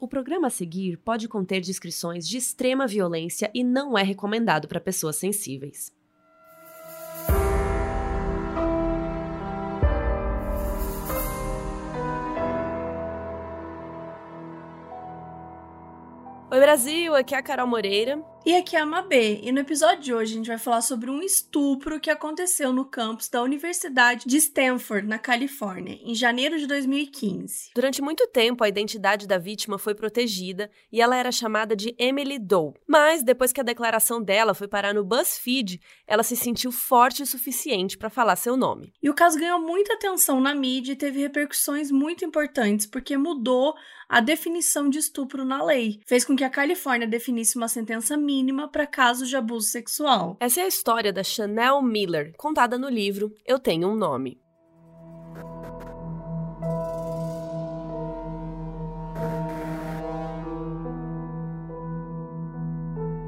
O programa a seguir pode conter descrições de extrema violência e não é recomendado para pessoas sensíveis. Oi Brasil, aqui é a Carol Moreira. E aqui é a Mabê, e no episódio de hoje a gente vai falar sobre um estupro que aconteceu no campus da Universidade de Stanford, na Califórnia, em janeiro de 2015. Durante muito tempo, a identidade da vítima foi protegida e ela era chamada de Emily Doe. Mas depois que a declaração dela foi parar no BuzzFeed, ela se sentiu forte o suficiente para falar seu nome. E o caso ganhou muita atenção na mídia e teve repercussões muito importantes porque mudou a definição de estupro na lei, fez com que a Califórnia definisse uma sentença mínima para casos de abuso sexual. Essa é a história da Chanel Miller, contada no livro Eu Tenho um Nome.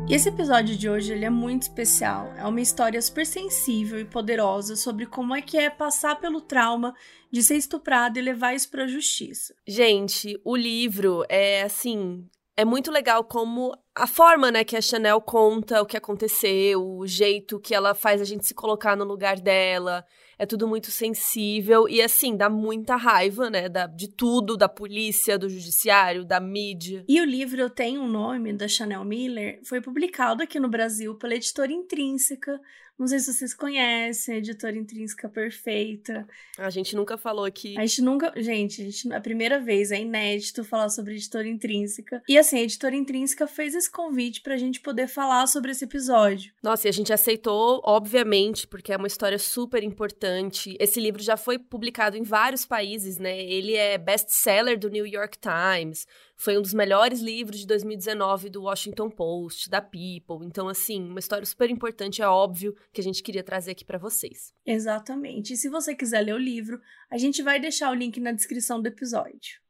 E esse episódio de hoje ele é muito especial. É uma história super sensível e poderosa sobre como é que é passar pelo trauma de ser estuprado e levar isso para a justiça. Gente, o livro é assim, é muito legal como a forma, né, que a Chanel conta o que aconteceu, o jeito que ela faz a gente se colocar no lugar dela. É tudo muito sensível e, assim, dá muita raiva, né, da, de tudo, da polícia, do judiciário, da mídia. E o livro Tenho um Nome, da Chanel Miller, foi publicado aqui no Brasil pela editora Intrínseca, não sei se vocês conhecem, editora intrínseca perfeita. A gente nunca falou aqui. A gente nunca. Gente, a, gente, a primeira vez é inédito falar sobre editora intrínseca. E assim, a editora intrínseca fez esse convite pra gente poder falar sobre esse episódio. Nossa, e a gente aceitou, obviamente, porque é uma história super importante. Esse livro já foi publicado em vários países, né? Ele é best-seller do New York Times foi um dos melhores livros de 2019 do Washington Post, da People. Então, assim, uma história super importante, é óbvio, que a gente queria trazer aqui para vocês. Exatamente. E se você quiser ler o livro, a gente vai deixar o link na descrição do episódio.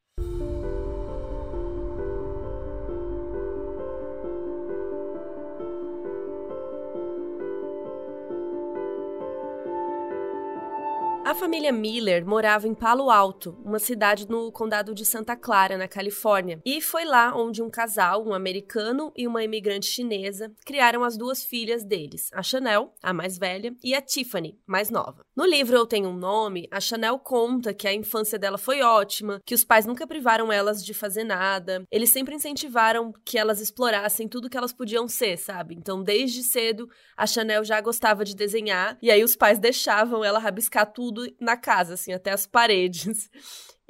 Família Miller morava em Palo Alto, uma cidade no condado de Santa Clara, na Califórnia. E foi lá onde um casal, um americano e uma imigrante chinesa, criaram as duas filhas deles, a Chanel, a mais velha, e a Tiffany, mais nova. No livro Eu Tenho um Nome, a Chanel conta que a infância dela foi ótima, que os pais nunca privaram elas de fazer nada, eles sempre incentivaram que elas explorassem tudo que elas podiam ser, sabe? Então, desde cedo, a Chanel já gostava de desenhar, e aí os pais deixavam ela rabiscar tudo tudo na casa, assim, até as paredes.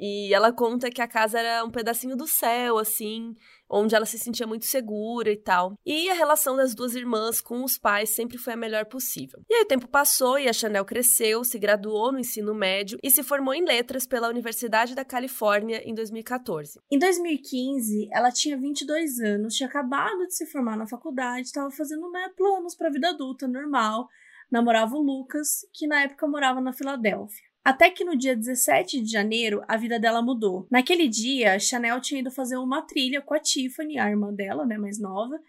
E ela conta que a casa era um pedacinho do céu, assim, onde ela se sentia muito segura e tal. E a relação das duas irmãs com os pais sempre foi a melhor possível. E aí o tempo passou e a Chanel cresceu, se graduou no ensino médio e se formou em letras pela Universidade da Califórnia em 2014. Em 2015, ela tinha 22 anos, tinha acabado de se formar na faculdade, estava fazendo né, planos para a vida adulta normal namorava o Lucas, que na época morava na Filadélfia. Até que no dia 17 de janeiro, a vida dela mudou. Naquele dia, Chanel tinha ido fazer uma trilha com a Tiffany, a irmã dela, né, mais nova,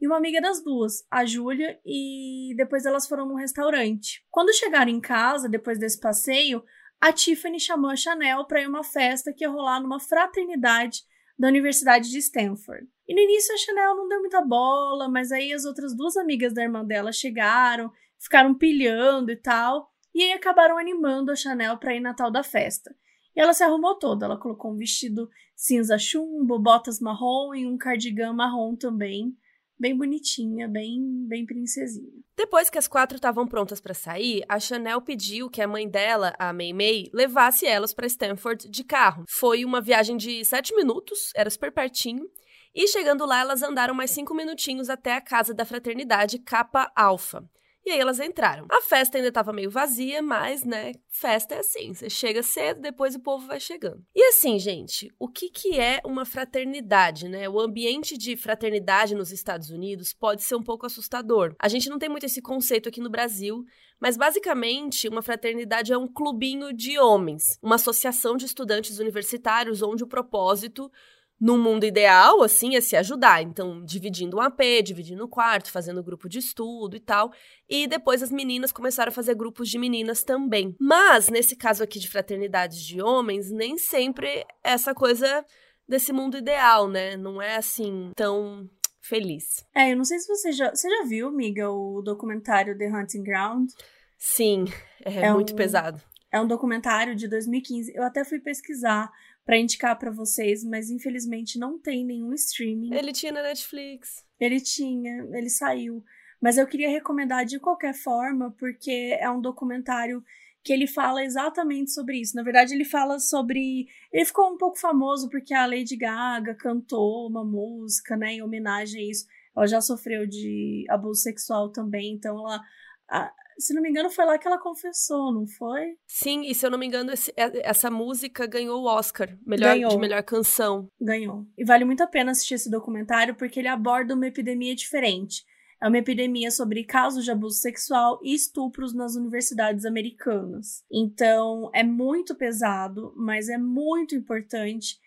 e uma amiga das duas, a Júlia, e depois elas foram num restaurante. Quando chegaram em casa, depois desse passeio, a Tiffany chamou a Chanel para ir uma festa que ia rolar numa fraternidade da Universidade de Stanford. E no início a Chanel não deu muita bola, mas aí as outras duas amigas da irmã dela chegaram, ficaram pilhando e tal. E aí acabaram animando a Chanel para ir na tal da festa. E ela se arrumou toda. Ela colocou um vestido cinza chumbo, botas marrom e um cardigan marrom também. Bem bonitinha, bem, bem princesinha. Depois que as quatro estavam prontas para sair, a Chanel pediu que a mãe dela, a Mei Mei, levasse elas para Stanford de carro. Foi uma viagem de sete minutos, era super pertinho. E chegando lá, elas andaram mais cinco minutinhos até a casa da fraternidade Kappa Alpha. E aí elas entraram. A festa ainda estava meio vazia, mas, né, festa é assim. Você chega cedo, depois o povo vai chegando. E assim, gente, o que, que é uma fraternidade, né? O ambiente de fraternidade nos Estados Unidos pode ser um pouco assustador. A gente não tem muito esse conceito aqui no Brasil, mas basicamente, uma fraternidade é um clubinho de homens, uma associação de estudantes universitários onde o propósito no mundo ideal, assim, é se ajudar. Então, dividindo um AP, dividindo o quarto, fazendo grupo de estudo e tal. E depois as meninas começaram a fazer grupos de meninas também. Mas, nesse caso aqui de fraternidades de homens, nem sempre essa coisa desse mundo ideal, né? Não é assim tão feliz. É, eu não sei se você já. Você já viu, amiga, o documentário The Hunting Ground? Sim, é, é muito um, pesado. É um documentário de 2015. Eu até fui pesquisar para indicar para vocês, mas infelizmente não tem nenhum streaming. Ele tinha na Netflix. Ele tinha, ele saiu. Mas eu queria recomendar de qualquer forma, porque é um documentário que ele fala exatamente sobre isso. Na verdade, ele fala sobre. Ele ficou um pouco famoso porque a Lady Gaga cantou uma música, né, em homenagem a isso. Ela já sofreu de abuso sexual também, então ela. A, se não me engano, foi lá que ela confessou, não foi? Sim, e se eu não me engano, esse, é, essa música ganhou o Oscar melhor, ganhou. de melhor canção. Ganhou. E vale muito a pena assistir esse documentário porque ele aborda uma epidemia diferente. É uma epidemia sobre casos de abuso sexual e estupros nas universidades americanas. Então, é muito pesado, mas é muito importante.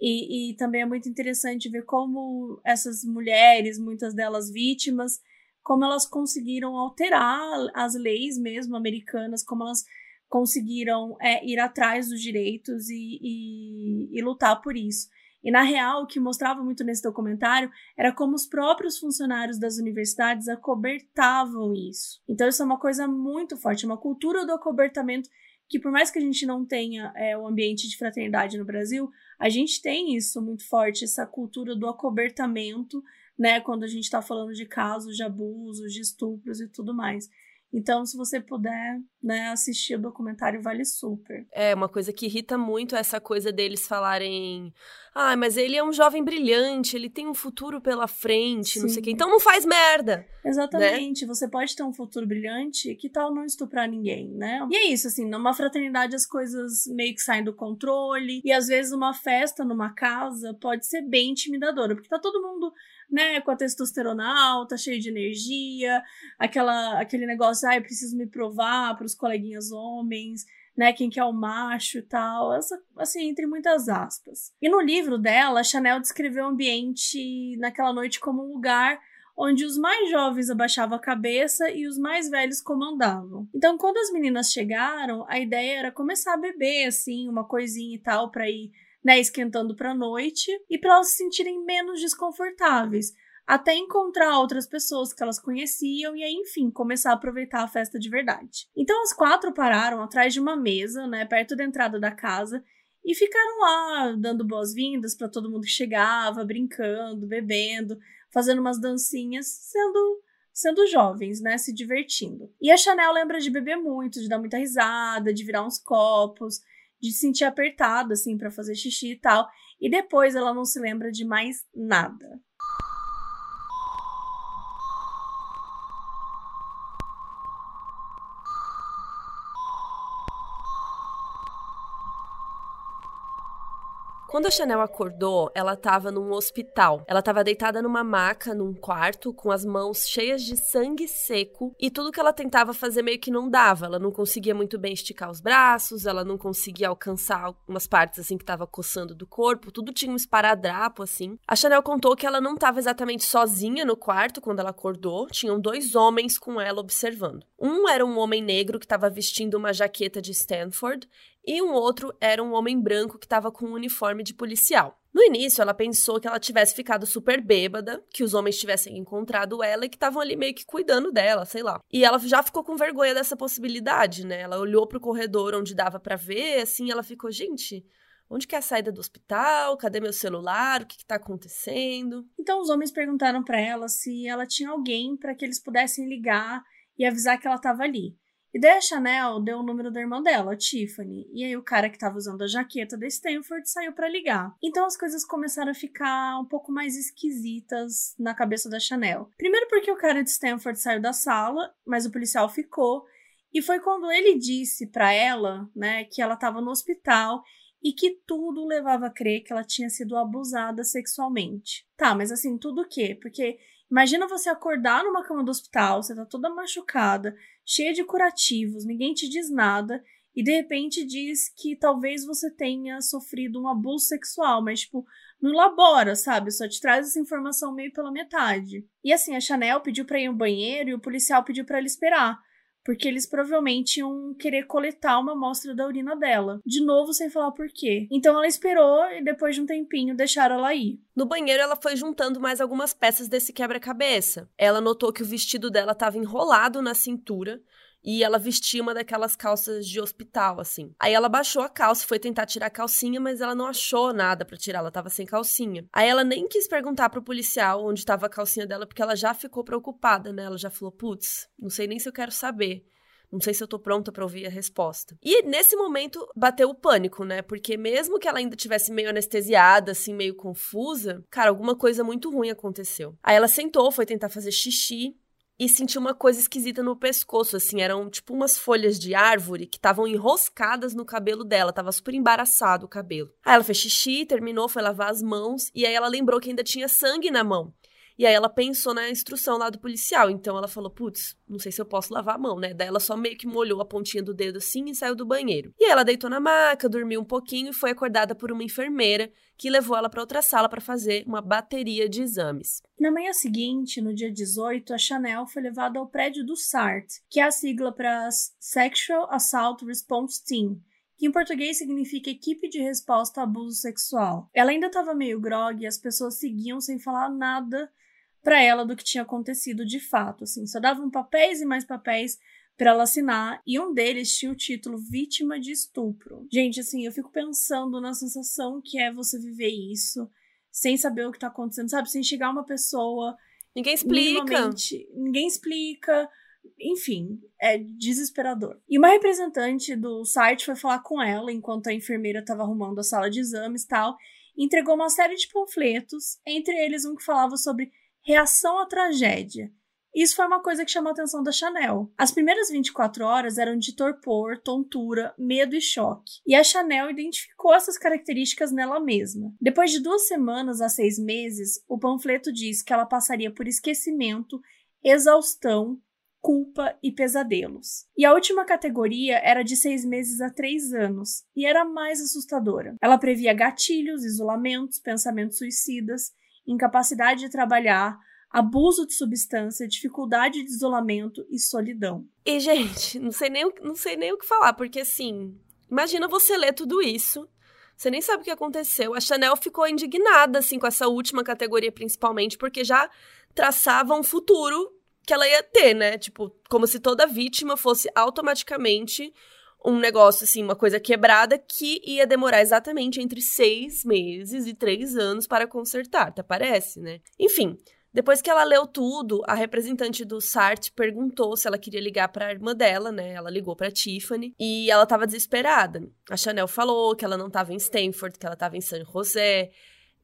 E, e também é muito interessante ver como essas mulheres, muitas delas vítimas, como elas conseguiram alterar as leis mesmo americanas, como elas conseguiram é, ir atrás dos direitos e, e, e lutar por isso. E na real, o que mostrava muito nesse documentário era como os próprios funcionários das universidades acobertavam isso. Então, isso é uma coisa muito forte, uma cultura do acobertamento que, por mais que a gente não tenha é, o ambiente de fraternidade no Brasil, a gente tem isso muito forte, essa cultura do acobertamento, né? Quando a gente está falando de casos de abusos, de estupros e tudo mais. Então, se você puder, né, assistir o documentário, vale super. É, uma coisa que irrita muito é essa coisa deles falarem: ah, mas ele é um jovem brilhante, ele tem um futuro pela frente, Sim. não sei o quê. Então não faz merda. Né? Exatamente. Né? Você pode ter um futuro brilhante, que tal não estuprar ninguém, né? E é isso, assim, numa fraternidade as coisas meio que saem do controle. E às vezes uma festa numa casa pode ser bem intimidadora, porque tá todo mundo né, com a testosterona alta, cheio de energia, aquela, aquele negócio, ah, eu preciso me provar para os coleguinhas homens, né, quem que é o macho e tal, essa, assim, entre muitas aspas. E no livro dela, Chanel descreveu o ambiente naquela noite como um lugar onde os mais jovens abaixavam a cabeça e os mais velhos comandavam. Então, quando as meninas chegaram, a ideia era começar a beber, assim, uma coisinha e tal, para ir né, esquentando para a noite e para elas se sentirem menos desconfortáveis, até encontrar outras pessoas que elas conheciam e aí, enfim, começar a aproveitar a festa de verdade. Então as quatro pararam atrás de uma mesa, né, perto da entrada da casa e ficaram lá dando boas-vindas para todo mundo que chegava, brincando, bebendo, fazendo umas dancinhas, sendo sendo jovens, né, se divertindo. E a Chanel lembra de beber muito, de dar muita risada, de virar uns copos, de se sentir apertada, assim, para fazer xixi e tal. E depois ela não se lembra de mais nada. Quando a Chanel acordou, ela estava num hospital. Ela estava deitada numa maca, num quarto, com as mãos cheias de sangue seco e tudo que ela tentava fazer meio que não dava. Ela não conseguia muito bem esticar os braços, ela não conseguia alcançar algumas partes assim que estava coçando do corpo, tudo tinha um esparadrapo assim. A Chanel contou que ela não estava exatamente sozinha no quarto quando ela acordou, tinham dois homens com ela observando. Um era um homem negro que estava vestindo uma jaqueta de Stanford e um outro era um homem branco que estava com um uniforme de policial. No início, ela pensou que ela tivesse ficado super bêbada, que os homens tivessem encontrado ela e que estavam ali meio que cuidando dela, sei lá. E ela já ficou com vergonha dessa possibilidade, né? Ela olhou pro corredor onde dava para ver, assim, ela ficou, gente, onde que é a saída do hospital? Cadê meu celular? O que, que tá acontecendo? Então os homens perguntaram para ela se ela tinha alguém para que eles pudessem ligar e avisar que ela estava ali. E daí a Chanel deu o número da irmã dela, a Tiffany. E aí o cara que tava usando a jaqueta da Stanford saiu para ligar. Então as coisas começaram a ficar um pouco mais esquisitas na cabeça da Chanel. Primeiro porque o cara de Stanford saiu da sala, mas o policial ficou. E foi quando ele disse para ela, né, que ela tava no hospital e que tudo levava a crer que ela tinha sido abusada sexualmente. Tá, mas assim, tudo o quê? Porque Imagina você acordar numa cama do hospital, você tá toda machucada, cheia de curativos, ninguém te diz nada, e de repente diz que talvez você tenha sofrido um abuso sexual, mas tipo, não elabora, sabe? Só te traz essa informação meio pela metade. E assim, a Chanel pediu para ir ao banheiro e o policial pediu para ela esperar, porque eles provavelmente iam querer coletar uma amostra da urina dela, de novo sem falar por quê. Então ela esperou e depois de um tempinho deixaram ela ir. No banheiro, ela foi juntando mais algumas peças desse quebra-cabeça. Ela notou que o vestido dela estava enrolado na cintura, e ela vestia uma daquelas calças de hospital, assim. Aí ela baixou a calça, foi tentar tirar a calcinha, mas ela não achou nada para tirar, ela tava sem calcinha. Aí ela nem quis perguntar pro policial onde tava a calcinha dela, porque ela já ficou preocupada, né? Ela já falou: putz, não sei nem se eu quero saber. Não sei se eu tô pronta para ouvir a resposta. E nesse momento bateu o pânico, né? Porque mesmo que ela ainda tivesse meio anestesiada, assim, meio confusa, cara, alguma coisa muito ruim aconteceu. Aí ela sentou, foi tentar fazer xixi e senti uma coisa esquisita no pescoço, assim, eram tipo umas folhas de árvore que estavam enroscadas no cabelo dela, tava super embaraçado o cabelo. Aí ela fez xixi, terminou, foi lavar as mãos, e aí ela lembrou que ainda tinha sangue na mão. E aí ela pensou na instrução lá do policial. Então ela falou: putz, não sei se eu posso lavar a mão, né? Daí ela só meio que molhou a pontinha do dedo assim e saiu do banheiro. E aí ela deitou na maca, dormiu um pouquinho e foi acordada por uma enfermeira que levou ela para outra sala para fazer uma bateria de exames. Na manhã seguinte, no dia 18, a Chanel foi levada ao prédio do SART, que é a sigla para Sexual Assault Response Team que em português significa Equipe de Resposta a Abuso Sexual. Ela ainda estava meio grog e as pessoas seguiam sem falar nada para ela do que tinha acontecido de fato, assim, só davam papéis e mais papéis para ela assinar, e um deles tinha o título Vítima de Estupro. Gente, assim, eu fico pensando na sensação que é você viver isso sem saber o que tá acontecendo, sabe? Sem chegar uma pessoa. Ninguém explica. Ninguém explica. Enfim, é desesperador. E uma representante do site foi falar com ela enquanto a enfermeira estava arrumando a sala de exames e tal. Entregou uma série de panfletos, entre eles um que falava sobre reação à tragédia. Isso foi uma coisa que chamou a atenção da Chanel. As primeiras 24 horas eram de torpor, tontura, medo e choque. E a Chanel identificou essas características nela mesma. Depois de duas semanas a seis meses, o panfleto diz que ela passaria por esquecimento, exaustão, culpa e pesadelos. E a última categoria era de seis meses a três anos, e era mais assustadora. Ela previa gatilhos, isolamentos, pensamentos suicidas incapacidade de trabalhar, abuso de substância, dificuldade de isolamento e solidão. E, gente, não sei nem, não sei nem o que falar, porque assim, imagina você ler tudo isso. Você nem sabe o que aconteceu. A Chanel ficou indignada, assim, com essa última categoria, principalmente, porque já traçava um futuro que ela ia ter, né? Tipo, como se toda vítima fosse automaticamente um negócio, assim, uma coisa quebrada que ia demorar exatamente entre seis meses e três anos para consertar, até parece, né? Enfim, depois que ela leu tudo, a representante do SART perguntou se ela queria ligar para a irmã dela, né? Ela ligou para Tiffany e ela estava desesperada. A Chanel falou que ela não estava em Stanford, que ela estava em San José,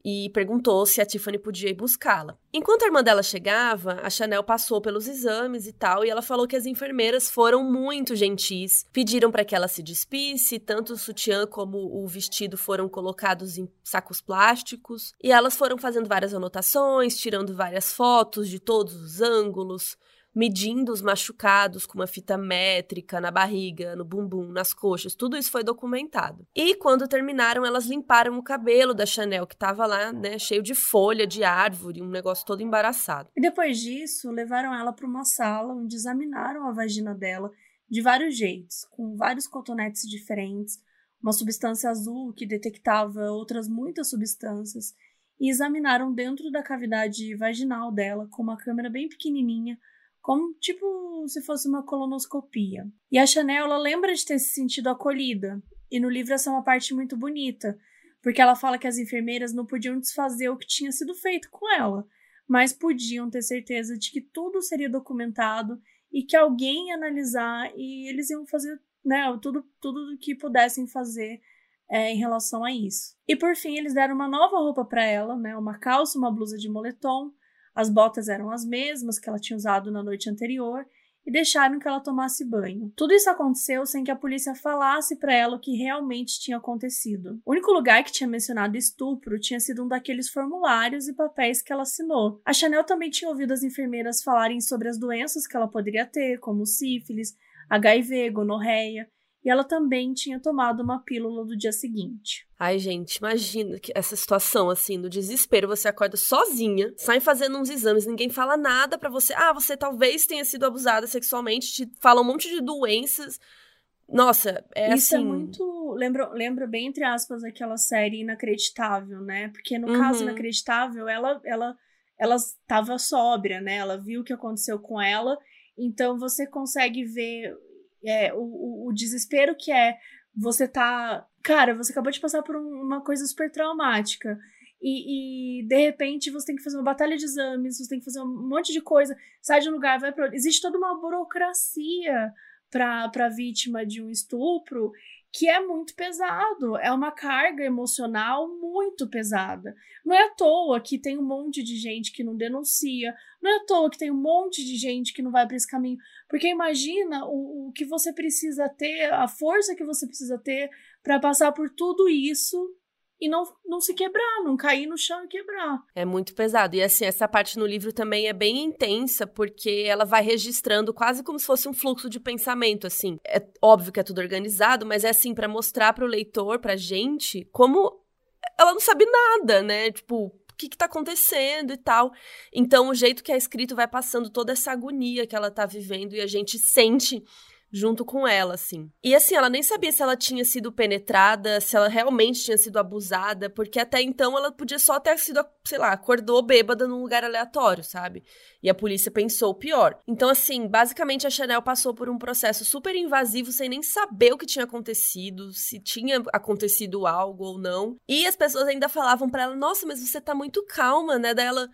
e perguntou se a Tiffany podia ir buscá-la. Enquanto a irmã dela chegava, a Chanel passou pelos exames e tal, e ela falou que as enfermeiras foram muito gentis, pediram para que ela se despisse, tanto o sutiã como o vestido foram colocados em sacos plásticos, e elas foram fazendo várias anotações, tirando várias fotos de todos os ângulos, medindo os machucados com uma fita métrica na barriga, no bumbum, nas coxas, tudo isso foi documentado. E quando terminaram, elas limparam o cabelo da Chanel, que estava lá, né, cheio de folha de árvore, um negócio todo embaraçado. E depois disso, levaram ela para uma sala onde examinaram a vagina dela de vários jeitos, com vários cotonetes diferentes, uma substância azul que detectava outras muitas substâncias, e examinaram dentro da cavidade vaginal dela com uma câmera bem pequenininha como tipo se fosse uma colonoscopia. E a Chanel ela lembra de ter se sentido acolhida, e no livro essa é uma parte muito bonita, porque ela fala que as enfermeiras não podiam desfazer o que tinha sido feito com ela, mas podiam ter certeza de que tudo seria documentado e que alguém ia analisar e eles iam fazer né, tudo, tudo que pudessem fazer é, em relação a isso. E por fim, eles deram uma nova roupa para ela, né, uma calça, uma blusa de moletom, as botas eram as mesmas que ela tinha usado na noite anterior e deixaram que ela tomasse banho. Tudo isso aconteceu sem que a polícia falasse para ela o que realmente tinha acontecido. O único lugar que tinha mencionado estupro tinha sido um daqueles formulários e papéis que ela assinou. A Chanel também tinha ouvido as enfermeiras falarem sobre as doenças que ela poderia ter, como sífilis, HIV, gonorreia, e ela também tinha tomado uma pílula do dia seguinte. Ai, gente, imagina que essa situação assim, no desespero, você acorda sozinha, sai fazendo uns exames, ninguém fala nada para você. Ah, você talvez tenha sido abusada sexualmente, te fala um monte de doenças. Nossa, é Isso assim. é muito. Lembra, lembra bem, entre aspas, aquela série inacreditável, né? Porque no uhum. caso inacreditável, ela ela ela estava sóbria, né? Ela viu o que aconteceu com ela, então você consegue ver é, o, o, desespero que é você tá. Cara, você acabou de passar por um, uma coisa super traumática. E, e, de repente você tem que fazer uma batalha de exames, você tem que fazer um monte de coisa, sai de um lugar, vai para Existe toda uma burocracia para a vítima de um estupro que é muito pesado, é uma carga emocional muito pesada. Não é à toa que tem um monte de gente que não denuncia, não é à toa que tem um monte de gente que não vai para esse caminho, porque imagina o, o que você precisa ter, a força que você precisa ter para passar por tudo isso e não, não se quebrar, não cair no chão e quebrar. É muito pesado. E assim, essa parte no livro também é bem intensa, porque ela vai registrando quase como se fosse um fluxo de pensamento, assim. É óbvio que é tudo organizado, mas é assim, para mostrar para o leitor, pra gente, como ela não sabe nada, né? Tipo, o que, que tá acontecendo e tal. Então, o jeito que é escrito vai passando toda essa agonia que ela tá vivendo e a gente sente junto com ela, assim. E assim, ela nem sabia se ela tinha sido penetrada, se ela realmente tinha sido abusada, porque até então ela podia só ter sido, sei lá, acordou bêbada num lugar aleatório, sabe? E a polícia pensou o pior. Então, assim, basicamente a Chanel passou por um processo super invasivo sem nem saber o que tinha acontecido, se tinha acontecido algo ou não. E as pessoas ainda falavam para ela: "Nossa, mas você tá muito calma, né?" Daí ela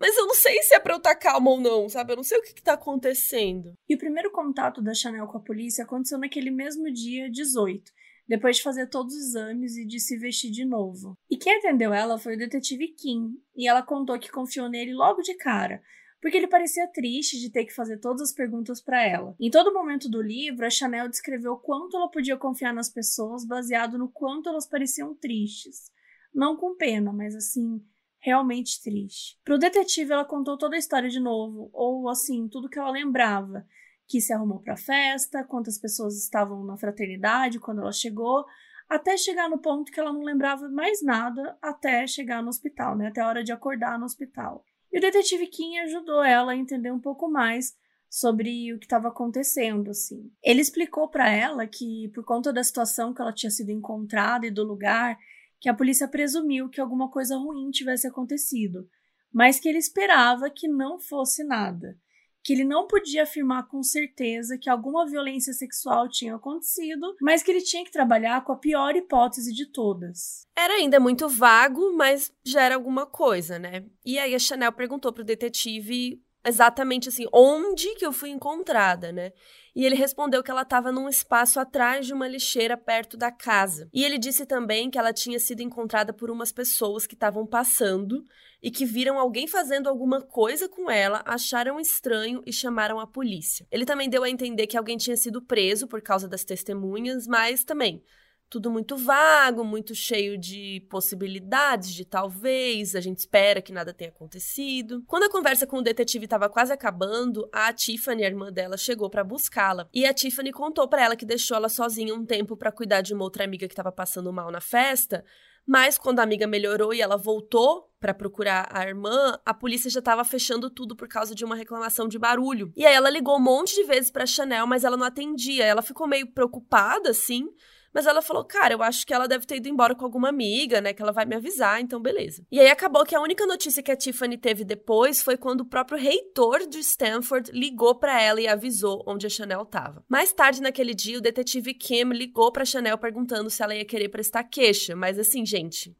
mas eu não sei se é pra eu estar tá calma ou não, sabe? Eu não sei o que, que tá acontecendo. E o primeiro contato da Chanel com a polícia aconteceu naquele mesmo dia 18, depois de fazer todos os exames e de se vestir de novo. E quem atendeu ela foi o detetive Kim, e ela contou que confiou nele logo de cara, porque ele parecia triste de ter que fazer todas as perguntas para ela. Em todo momento do livro, a Chanel descreveu quanto ela podia confiar nas pessoas baseado no quanto elas pareciam tristes. Não com pena, mas assim, realmente triste. Pro detetive, ela contou toda a história de novo, ou assim, tudo que ela lembrava. Que se arrumou pra festa, quantas pessoas estavam na fraternidade quando ela chegou, até chegar no ponto que ela não lembrava mais nada até chegar no hospital, né? Até a hora de acordar no hospital. E o detetive Kim ajudou ela a entender um pouco mais sobre o que estava acontecendo, assim. Ele explicou para ela que por conta da situação que ela tinha sido encontrada e do lugar, que a polícia presumiu que alguma coisa ruim tivesse acontecido, mas que ele esperava que não fosse nada. Que ele não podia afirmar com certeza que alguma violência sexual tinha acontecido, mas que ele tinha que trabalhar com a pior hipótese de todas. Era ainda muito vago, mas já era alguma coisa, né? E aí a Chanel perguntou pro detetive exatamente assim, onde que eu fui encontrada, né? e ele respondeu que ela estava num espaço atrás de uma lixeira perto da casa. E ele disse também que ela tinha sido encontrada por umas pessoas que estavam passando e que viram alguém fazendo alguma coisa com ela, acharam estranho e chamaram a polícia. Ele também deu a entender que alguém tinha sido preso por causa das testemunhas, mas também tudo muito vago, muito cheio de possibilidades de talvez, a gente espera que nada tenha acontecido. Quando a conversa com o detetive estava quase acabando, a Tiffany, a irmã dela, chegou para buscá-la. E a Tiffany contou para ela que deixou ela sozinha um tempo para cuidar de uma outra amiga que estava passando mal na festa, mas quando a amiga melhorou e ela voltou para procurar a irmã, a polícia já estava fechando tudo por causa de uma reclamação de barulho. E aí ela ligou um monte de vezes para Chanel, mas ela não atendia. Ela ficou meio preocupada assim, mas ela falou, cara, eu acho que ela deve ter ido embora com alguma amiga, né? Que ela vai me avisar, então beleza. E aí acabou que a única notícia que a Tiffany teve depois foi quando o próprio reitor de Stanford ligou para ela e avisou onde a Chanel tava. Mais tarde naquele dia, o detetive Kim ligou pra Chanel perguntando se ela ia querer prestar queixa. Mas assim, gente,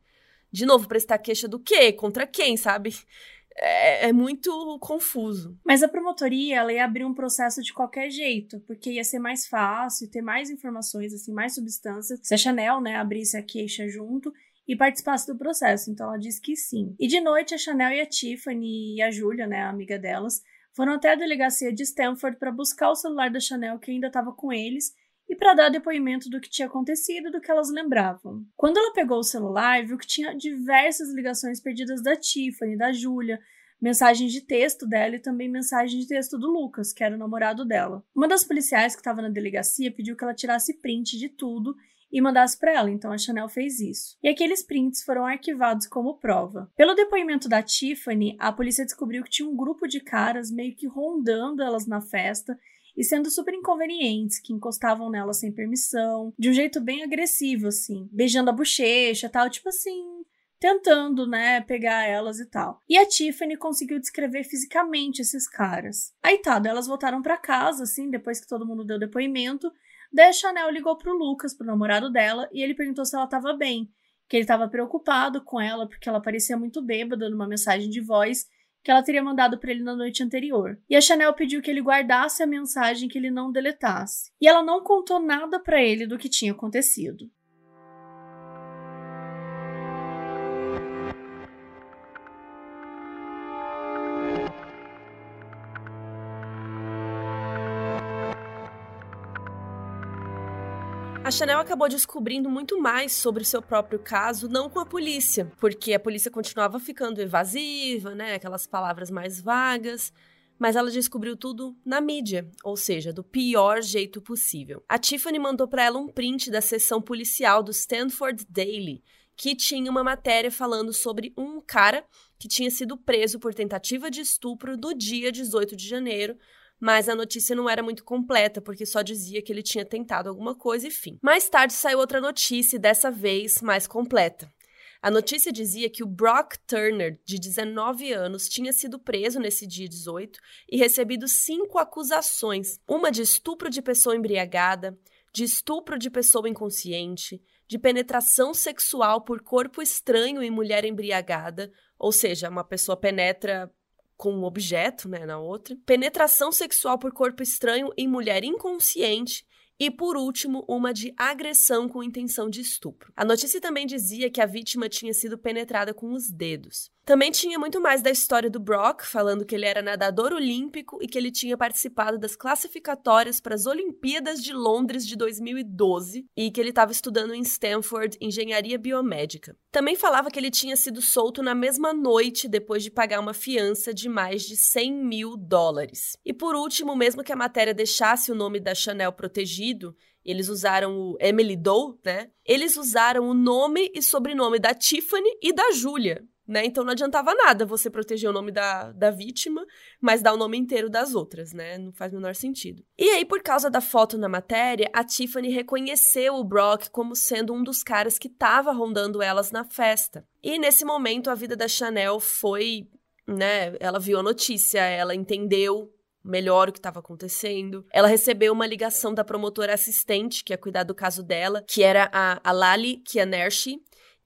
de novo, prestar queixa do quê? Contra quem, sabe? É, é, muito confuso. Mas a promotoria, ela ia abrir um processo de qualquer jeito, porque ia ser mais fácil, ter mais informações, assim, mais substâncias. Se a Chanel, né, abrisse a queixa junto e participasse do processo. Então ela disse que sim. E de noite a Chanel e a Tiffany e a Júlia, né, a amiga delas, foram até a delegacia de Stanford para buscar o celular da Chanel que ainda estava com eles e para dar depoimento do que tinha acontecido do que elas lembravam. Quando ela pegou o celular, viu que tinha diversas ligações perdidas da Tiffany, da Júlia, mensagens de texto dela e também mensagens de texto do Lucas, que era o namorado dela. Uma das policiais que estava na delegacia pediu que ela tirasse print de tudo e mandasse para ela, então a Chanel fez isso. E aqueles prints foram arquivados como prova. Pelo depoimento da Tiffany, a polícia descobriu que tinha um grupo de caras meio que rondando elas na festa e sendo super inconvenientes, que encostavam nela sem permissão, de um jeito bem agressivo, assim, beijando a bochecha tal, tipo assim, tentando, né, pegar elas e tal. E a Tiffany conseguiu descrever fisicamente esses caras. Aí tá, elas voltaram para casa, assim, depois que todo mundo deu depoimento, Daí a Chanel ligou pro Lucas, pro namorado dela, e ele perguntou se ela estava bem, que ele estava preocupado com ela porque ela parecia muito bêbada numa mensagem de voz que ela teria mandado para ele na noite anterior. E a Chanel pediu que ele guardasse a mensagem que ele não deletasse. E ela não contou nada para ele do que tinha acontecido. A Chanel acabou descobrindo muito mais sobre o seu próprio caso, não com a polícia, porque a polícia continuava ficando evasiva, né, aquelas palavras mais vagas, mas ela descobriu tudo na mídia, ou seja, do pior jeito possível. A Tiffany mandou para ela um print da sessão policial do Stanford Daily, que tinha uma matéria falando sobre um cara que tinha sido preso por tentativa de estupro no dia 18 de janeiro, mas a notícia não era muito completa, porque só dizia que ele tinha tentado alguma coisa e fim. Mais tarde saiu outra notícia, dessa vez mais completa. A notícia dizia que o Brock Turner, de 19 anos, tinha sido preso nesse dia 18 e recebido cinco acusações: uma de estupro de pessoa embriagada, de estupro de pessoa inconsciente, de penetração sexual por corpo estranho em mulher embriagada, ou seja, uma pessoa penetra com um objeto, né, na outra, penetração sexual por corpo estranho em mulher inconsciente e, por último, uma de agressão com intenção de estupro. A notícia também dizia que a vítima tinha sido penetrada com os dedos. Também tinha muito mais da história do Brock, falando que ele era nadador olímpico e que ele tinha participado das classificatórias para as Olimpíadas de Londres de 2012 e que ele estava estudando em Stanford engenharia biomédica. Também falava que ele tinha sido solto na mesma noite depois de pagar uma fiança de mais de 100 mil dólares. E por último, mesmo que a matéria deixasse o nome da Chanel protegido, eles usaram o Emily Doe, né? Eles usaram o nome e sobrenome da Tiffany e da Julia, né? Então não adiantava nada você proteger o nome da, da vítima, mas dar o nome inteiro das outras, né? Não faz o menor sentido. E aí, por causa da foto na matéria, a Tiffany reconheceu o Brock como sendo um dos caras que estava rondando elas na festa. E nesse momento, a vida da Chanel foi, né? Ela viu a notícia, ela entendeu melhor o que estava acontecendo. Ela recebeu uma ligação da promotora assistente, que ia cuidar do caso dela, que era a, a Lali Kianershi,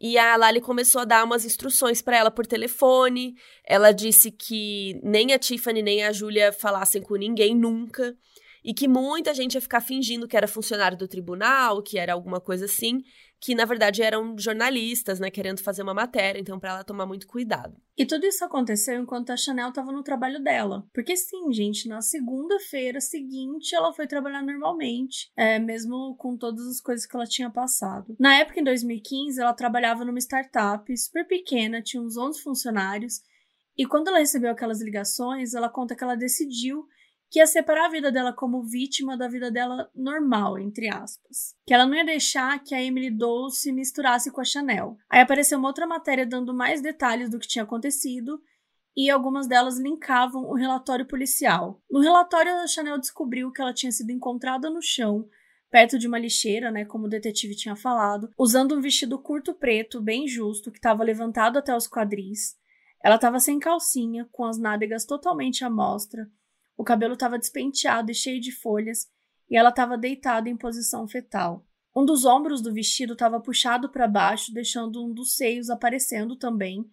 e a Lali começou a dar umas instruções para ela por telefone. Ela disse que nem a Tiffany nem a Júlia falassem com ninguém nunca. E que muita gente ia ficar fingindo que era funcionário do tribunal, que era alguma coisa assim que na verdade eram jornalistas, né, querendo fazer uma matéria, então para ela tomar muito cuidado. E tudo isso aconteceu enquanto a Chanel estava no trabalho dela. Porque sim, gente, na segunda-feira seguinte ela foi trabalhar normalmente, é, mesmo com todas as coisas que ela tinha passado. Na época, em 2015, ela trabalhava numa startup super pequena, tinha uns 11 funcionários, e quando ela recebeu aquelas ligações, ela conta que ela decidiu que ia separar a vida dela como vítima da vida dela normal, entre aspas. Que ela não ia deixar que a Emily Doe se misturasse com a Chanel. Aí apareceu uma outra matéria dando mais detalhes do que tinha acontecido e algumas delas linkavam o relatório policial. No relatório, a Chanel descobriu que ela tinha sido encontrada no chão, perto de uma lixeira, né, como o detetive tinha falado, usando um vestido curto preto, bem justo, que estava levantado até os quadris. Ela estava sem calcinha, com as nádegas totalmente à mostra, o cabelo estava despenteado e cheio de folhas, e ela estava deitada em posição fetal. Um dos ombros do vestido estava puxado para baixo, deixando um dos seios aparecendo também,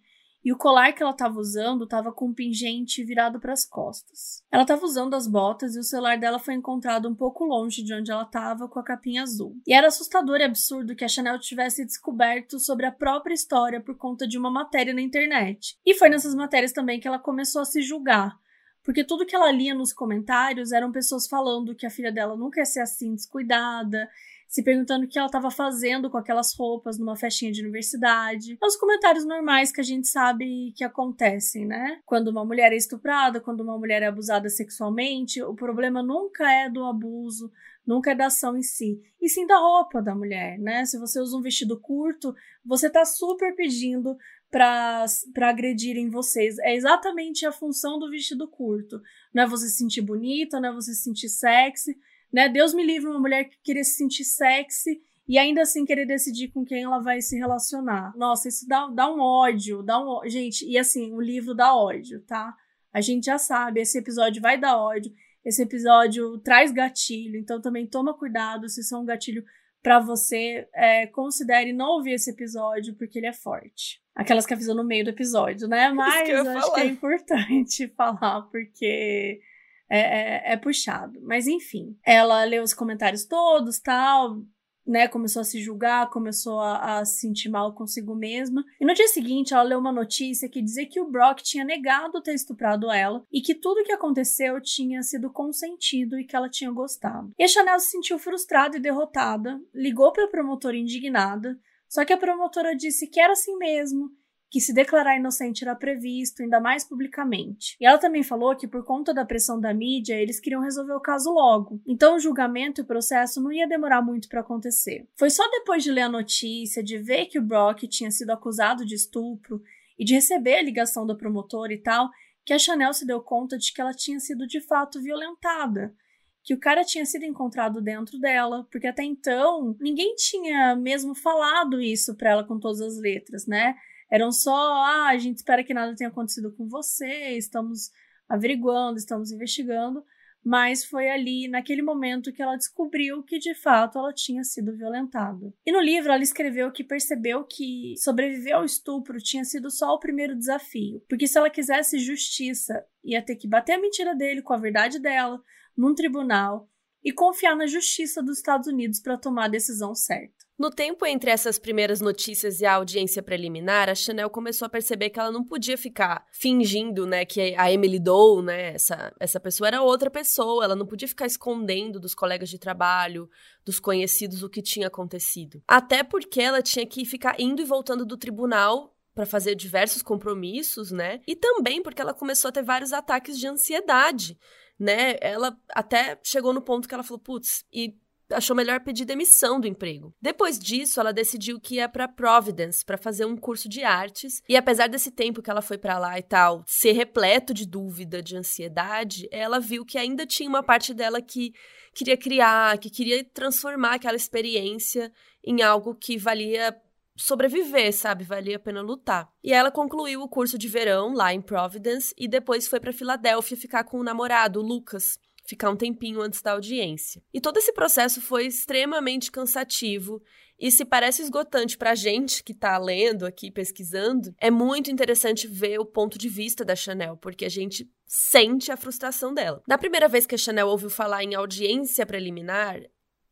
e o colar que ela estava usando estava com um pingente virado para as costas. Ela estava usando as botas e o celular dela foi encontrado um pouco longe de onde ela estava, com a capinha azul. E era assustador e absurdo que a Chanel tivesse descoberto sobre a própria história por conta de uma matéria na internet. E foi nessas matérias também que ela começou a se julgar, porque tudo que ela lia nos comentários eram pessoas falando que a filha dela nunca ia ser assim descuidada, se perguntando o que ela estava fazendo com aquelas roupas numa festinha de universidade. Os comentários normais que a gente sabe que acontecem, né? Quando uma mulher é estuprada, quando uma mulher é abusada sexualmente, o problema nunca é do abuso, nunca é da ação em si, e sim da roupa da mulher, né? Se você usa um vestido curto, você tá super pedindo para agredirem vocês. É exatamente a função do vestido curto. Não é você se sentir bonita, não é você se sentir sexy, né? Deus me livre uma mulher que querer se sentir sexy e ainda assim querer decidir com quem ela vai se relacionar. Nossa, isso dá, dá um ódio, dá um gente, e assim, o livro dá ódio, tá? A gente já sabe, esse episódio vai dar ódio, esse episódio traz gatilho, então também toma cuidado se isso é um gatilho para você, é, considere não ouvir esse episódio porque ele é forte. Aquelas que avisam no meio do episódio, né? Mas eu acho falar. que é importante falar porque é, é, é puxado. Mas enfim, ela leu os comentários todos, tal, né, começou a se julgar, começou a, a, se sentir mal consigo mesma. E no dia seguinte, ela leu uma notícia que dizia que o Brock tinha negado ter estuprado ela e que tudo que aconteceu tinha sido consentido e que ela tinha gostado. E a Chanel se sentiu frustrada e derrotada, ligou para a promotora indignada, só que a promotora disse que era assim mesmo que se declarar inocente era previsto, ainda mais publicamente. E ela também falou que, por conta da pressão da mídia, eles queriam resolver o caso logo. Então, o julgamento e o processo não ia demorar muito para acontecer. Foi só depois de ler a notícia, de ver que o Brock tinha sido acusado de estupro e de receber a ligação da promotora e tal, que a Chanel se deu conta de que ela tinha sido de fato violentada que o cara tinha sido encontrado dentro dela, porque até então ninguém tinha mesmo falado isso para ela com todas as letras, né? eram só, ah, a gente espera que nada tenha acontecido com você, estamos averiguando, estamos investigando, mas foi ali, naquele momento, que ela descobriu que de fato ela tinha sido violentada. E no livro ela escreveu que percebeu que sobreviver ao estupro tinha sido só o primeiro desafio, porque se ela quisesse justiça, ia ter que bater a mentira dele com a verdade dela num tribunal e confiar na justiça dos Estados Unidos para tomar a decisão certa. No tempo entre essas primeiras notícias e a audiência preliminar, a Chanel começou a perceber que ela não podia ficar fingindo, né, que a Emily Doe, né, essa, essa pessoa era outra pessoa, ela não podia ficar escondendo dos colegas de trabalho, dos conhecidos o que tinha acontecido. Até porque ela tinha que ficar indo e voltando do tribunal para fazer diversos compromissos, né? E também porque ela começou a ter vários ataques de ansiedade, né? Ela até chegou no ponto que ela falou, putz, e achou melhor pedir demissão do emprego. Depois disso, ela decidiu que ia para Providence para fazer um curso de artes. E apesar desse tempo que ela foi para lá e tal, ser repleto de dúvida, de ansiedade, ela viu que ainda tinha uma parte dela que queria criar, que queria transformar aquela experiência em algo que valia sobreviver, sabe? Valia a pena lutar. E ela concluiu o curso de verão lá em Providence e depois foi para Filadélfia ficar com o namorado, Lucas ficar um tempinho antes da audiência. E todo esse processo foi extremamente cansativo e se parece esgotante para a gente que está lendo aqui, pesquisando, é muito interessante ver o ponto de vista da Chanel, porque a gente sente a frustração dela. Na primeira vez que a Chanel ouviu falar em audiência preliminar,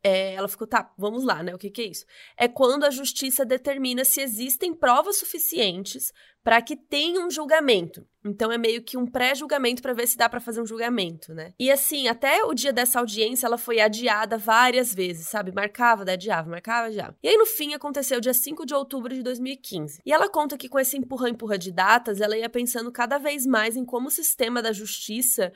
é, ela ficou, tá, vamos lá, né? O que, que é isso? É quando a justiça determina se existem provas suficientes para que tenha um julgamento. Então é meio que um pré-julgamento para ver se dá para fazer um julgamento, né? E assim, até o dia dessa audiência ela foi adiada várias vezes, sabe? Marcava, adiava, marcava, adiava. E aí no fim aconteceu dia 5 de outubro de 2015. E ela conta que com esse empurra-empurra de datas, ela ia pensando cada vez mais em como o sistema da justiça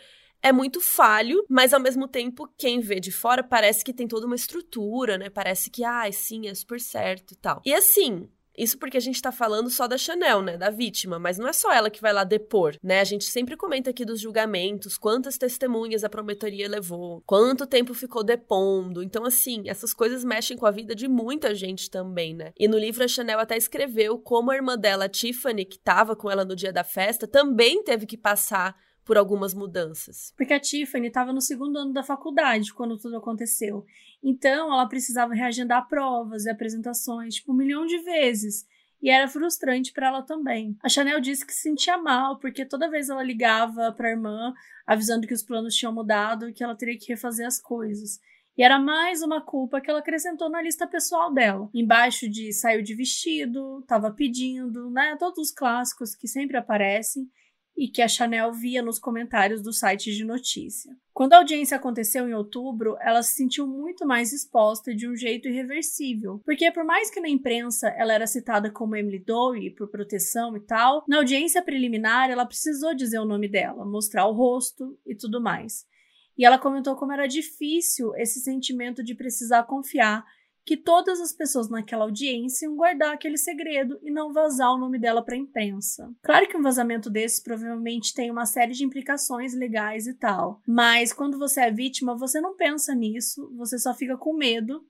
é muito falho, mas ao mesmo tempo, quem vê de fora parece que tem toda uma estrutura, né? Parece que, ah, sim, é super certo e tal. E assim, isso porque a gente tá falando só da Chanel, né? Da vítima, mas não é só ela que vai lá depor, né? A gente sempre comenta aqui dos julgamentos, quantas testemunhas a promotoria levou, quanto tempo ficou depondo. Então, assim, essas coisas mexem com a vida de muita gente também, né? E no livro a Chanel até escreveu como a irmã dela, Tiffany, que tava com ela no dia da festa, também teve que passar por algumas mudanças. Porque a Tiffany estava no segundo ano da faculdade quando tudo aconteceu. Então, ela precisava reagendar provas e apresentações, tipo, um milhão de vezes. E era frustrante para ela também. A Chanel disse que se sentia mal, porque toda vez ela ligava para a irmã, avisando que os planos tinham mudado e que ela teria que refazer as coisas. E era mais uma culpa que ela acrescentou na lista pessoal dela. Embaixo de saiu de vestido, estava pedindo, né? Todos os clássicos que sempre aparecem. E que a Chanel via nos comentários dos sites de notícia. Quando a audiência aconteceu em outubro, ela se sentiu muito mais exposta de um jeito irreversível, porque por mais que na imprensa ela era citada como Emily Dowie por proteção e tal, na audiência preliminar ela precisou dizer o nome dela, mostrar o rosto e tudo mais. E ela comentou como era difícil esse sentimento de precisar confiar que todas as pessoas naquela audiência iam guardar aquele segredo e não vazar o nome dela para a imprensa. Claro que um vazamento desse provavelmente tem uma série de implicações legais e tal, mas quando você é vítima, você não pensa nisso, você só fica com medo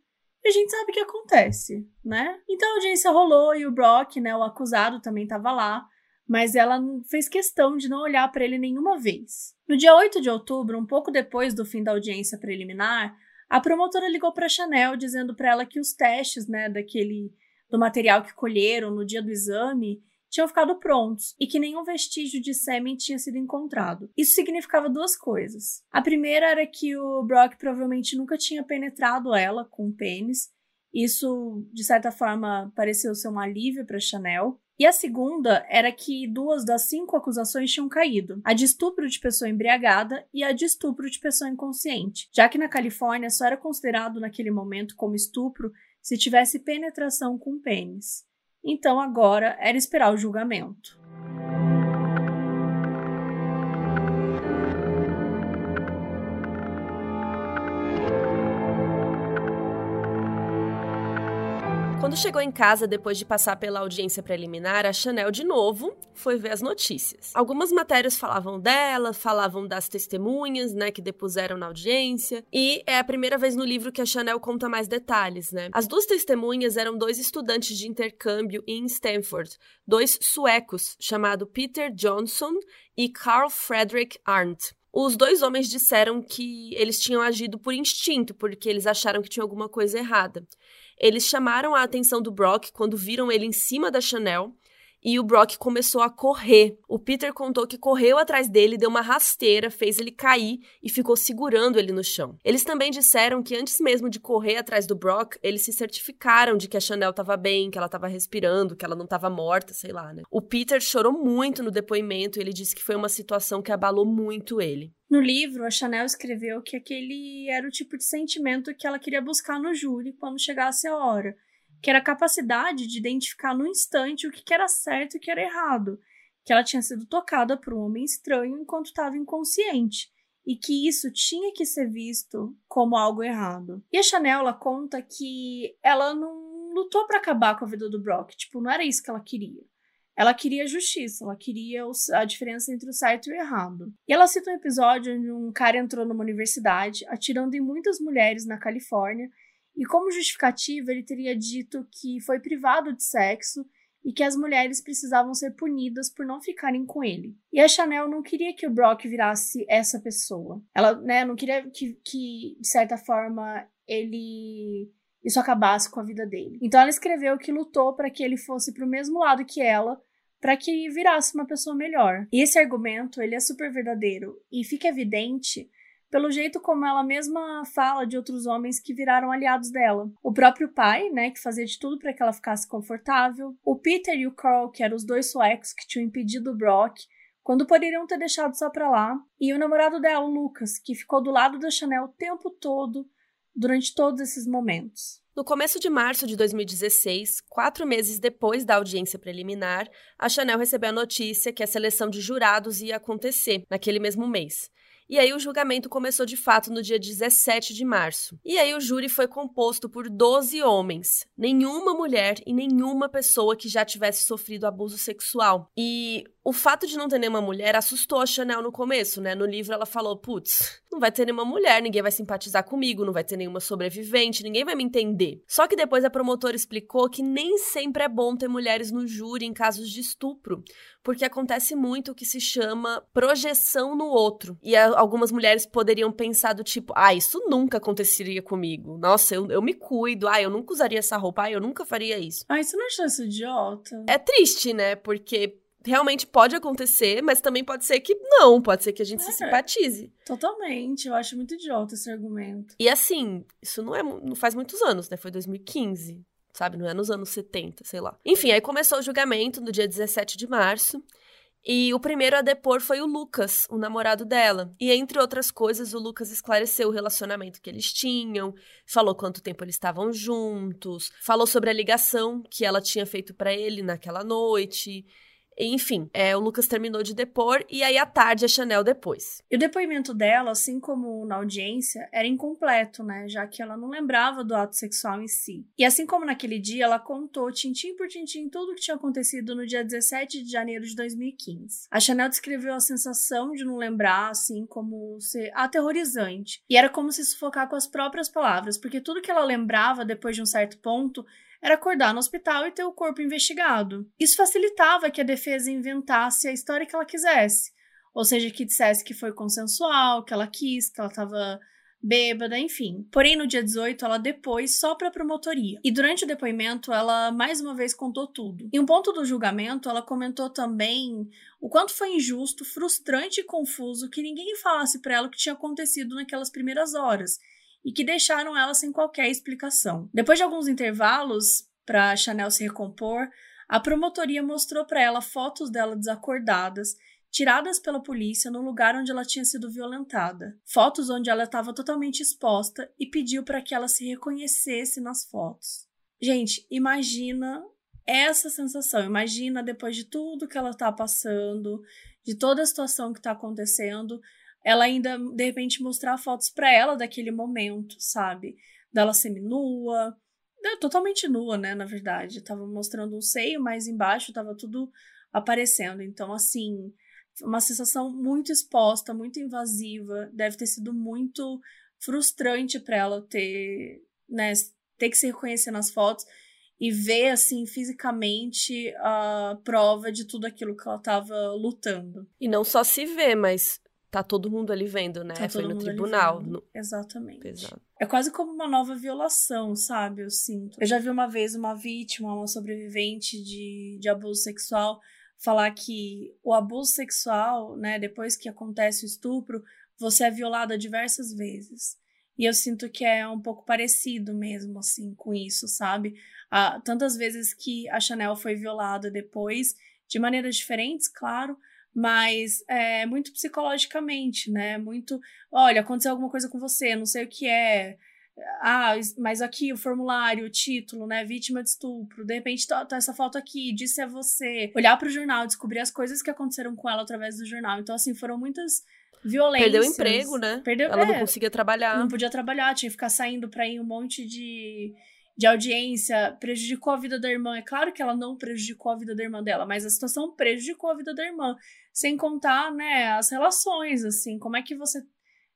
e a gente sabe o que acontece, né? Então a audiência rolou e o Brock, né, o acusado, também estava lá, mas ela fez questão de não olhar para ele nenhuma vez. No dia 8 de outubro, um pouco depois do fim da audiência preliminar, a promotora ligou para Chanel dizendo para ela que os testes, né, daquele do material que colheram no dia do exame tinham ficado prontos e que nenhum vestígio de sêmen tinha sido encontrado. Isso significava duas coisas. A primeira era que o Brock provavelmente nunca tinha penetrado ela com o pênis. Isso, de certa forma, pareceu ser um alívio para Chanel. E a segunda era que duas das cinco acusações tinham caído: a de estupro de pessoa embriagada e a de estupro de pessoa inconsciente, já que na Califórnia só era considerado naquele momento como estupro se tivesse penetração com pênis. Então agora era esperar o julgamento. Quando chegou em casa depois de passar pela audiência preliminar, a Chanel de novo foi ver as notícias. Algumas matérias falavam dela, falavam das testemunhas, né, que depuseram na audiência, e é a primeira vez no livro que a Chanel conta mais detalhes, né? As duas testemunhas eram dois estudantes de intercâmbio em Stanford, dois suecos, chamado Peter Johnson e Carl Frederick Arndt. Os dois homens disseram que eles tinham agido por instinto, porque eles acharam que tinha alguma coisa errada. Eles chamaram a atenção do Brock quando viram ele em cima da Chanel e o Brock começou a correr. O Peter contou que correu atrás dele, deu uma rasteira, fez ele cair e ficou segurando ele no chão. Eles também disseram que antes mesmo de correr atrás do Brock, eles se certificaram de que a Chanel estava bem, que ela estava respirando, que ela não estava morta, sei lá, né? O Peter chorou muito no depoimento, ele disse que foi uma situação que abalou muito ele. No livro, a Chanel escreveu que aquele era o tipo de sentimento que ela queria buscar no júri quando chegasse a hora que era a capacidade de identificar no instante o que era certo e o que era errado, que ela tinha sido tocada por um homem estranho enquanto estava inconsciente e que isso tinha que ser visto como algo errado. E a Chanel ela conta que ela não lutou para acabar com a vida do Brock, tipo, não era isso que ela queria. Ela queria justiça, ela queria a diferença entre o certo e o errado. E ela cita um episódio onde um cara entrou numa universidade atirando em muitas mulheres na Califórnia e como justificativa, ele teria dito que foi privado de sexo e que as mulheres precisavam ser punidas por não ficarem com ele. E a Chanel não queria que o Brock virasse essa pessoa. Ela, né, não queria que, que de certa forma, ele isso acabasse com a vida dele. Então ela escreveu que lutou para que ele fosse para o mesmo lado que ela, para que virasse uma pessoa melhor. E esse argumento, ele é super verdadeiro e fica evidente pelo jeito como ela mesma fala de outros homens que viraram aliados dela. O próprio pai, né, que fazia de tudo para que ela ficasse confortável, o Peter e o Carl, que eram os dois suecos que tinham impedido o Brock, quando poderiam ter deixado só pra lá, e o namorado dela, o Lucas, que ficou do lado da Chanel o tempo todo, durante todos esses momentos. No começo de março de 2016, quatro meses depois da audiência preliminar, a Chanel recebeu a notícia que a seleção de jurados ia acontecer naquele mesmo mês. E aí o julgamento começou de fato no dia 17 de março. E aí o júri foi composto por 12 homens, nenhuma mulher e nenhuma pessoa que já tivesse sofrido abuso sexual. E o fato de não ter nenhuma mulher assustou a Chanel no começo, né? No livro ela falou: putz, não vai ter nenhuma mulher, ninguém vai simpatizar comigo, não vai ter nenhuma sobrevivente, ninguém vai me entender. Só que depois a promotora explicou que nem sempre é bom ter mulheres no júri em casos de estupro, porque acontece muito o que se chama projeção no outro. E algumas mulheres poderiam pensar do tipo: ah, isso nunca aconteceria comigo. Nossa, eu, eu me cuido, ah, eu nunca usaria essa roupa, ah, eu nunca faria isso. Ah, isso não achou isso idiota? É triste, né? Porque realmente pode acontecer, mas também pode ser que não, pode ser que a gente é, se simpatize. Totalmente, eu acho muito idiota esse argumento. E assim, isso não é não faz muitos anos, né? Foi 2015, sabe? Não é nos anos 70, sei lá. Enfim, aí começou o julgamento no dia 17 de março. E o primeiro a depor foi o Lucas, o namorado dela. E entre outras coisas, o Lucas esclareceu o relacionamento que eles tinham, falou quanto tempo eles estavam juntos, falou sobre a ligação que ela tinha feito para ele naquela noite. Enfim, é, o Lucas terminou de depor e aí à tarde a Chanel depois. E o depoimento dela, assim como na audiência, era incompleto, né? Já que ela não lembrava do ato sexual em si. E assim como naquele dia, ela contou tintim por tintim tudo o que tinha acontecido no dia 17 de janeiro de 2015. A Chanel descreveu a sensação de não lembrar, assim, como ser aterrorizante. E era como se sufocar com as próprias palavras, porque tudo que ela lembrava depois de um certo ponto era acordar no hospital e ter o corpo investigado. Isso facilitava que a defesa inventasse a história que ela quisesse, ou seja, que dissesse que foi consensual, que ela quis, que ela estava bêbada, enfim. Porém, no dia 18, ela depois só para a promotoria. E durante o depoimento, ela mais uma vez contou tudo. Em um ponto do julgamento, ela comentou também o quanto foi injusto, frustrante e confuso que ninguém falasse para ela o que tinha acontecido naquelas primeiras horas e que deixaram ela sem qualquer explicação. Depois de alguns intervalos para Chanel se recompor, a promotoria mostrou para ela fotos dela desacordadas, tiradas pela polícia no lugar onde ela tinha sido violentada. Fotos onde ela estava totalmente exposta e pediu para que ela se reconhecesse nas fotos. Gente, imagina essa sensação. Imagina depois de tudo que ela está passando, de toda a situação que está acontecendo, ela ainda, de repente, mostrar fotos para ela daquele momento, sabe? Dela seminua, né, totalmente nua, né, na verdade. Tava mostrando um seio, mas embaixo tava tudo aparecendo. Então, assim, uma sensação muito exposta, muito invasiva. Deve ter sido muito frustrante para ela ter, né, ter que se reconhecer nas fotos e ver, assim, fisicamente a prova de tudo aquilo que ela tava lutando. E não só se ver, mas tá todo mundo ali vendo, né? Tá Foi no tribunal. No... Exatamente. Pesado. É quase como uma nova violação, sabe? Eu sinto. Eu já vi uma vez uma vítima, uma sobrevivente de, de abuso sexual, falar que o abuso sexual, né, depois que acontece o estupro, você é violada diversas vezes. E eu sinto que é um pouco parecido mesmo, assim, com isso, sabe? Ah, tantas vezes que a Chanel foi violada depois, de maneiras diferentes, claro, mas é muito psicologicamente, né? Muito, olha, aconteceu alguma coisa com você, não sei o que é. Ah, mas aqui o formulário, o título, né? Vítima de estupro. De repente tá, tá essa foto aqui, disse é você. Olhar para o jornal, descobrir as coisas que aconteceram com ela através do jornal. Então, assim, foram muitas violências. Perdeu o emprego, né? Perdeu, ela é, não conseguia trabalhar. Não podia trabalhar, tinha que ficar saindo para ir um monte de de audiência, prejudicou a vida da irmã. É claro que ela não prejudicou a vida da irmã dela, mas a situação prejudicou a vida da irmã. Sem contar, né, as relações, assim, como é que você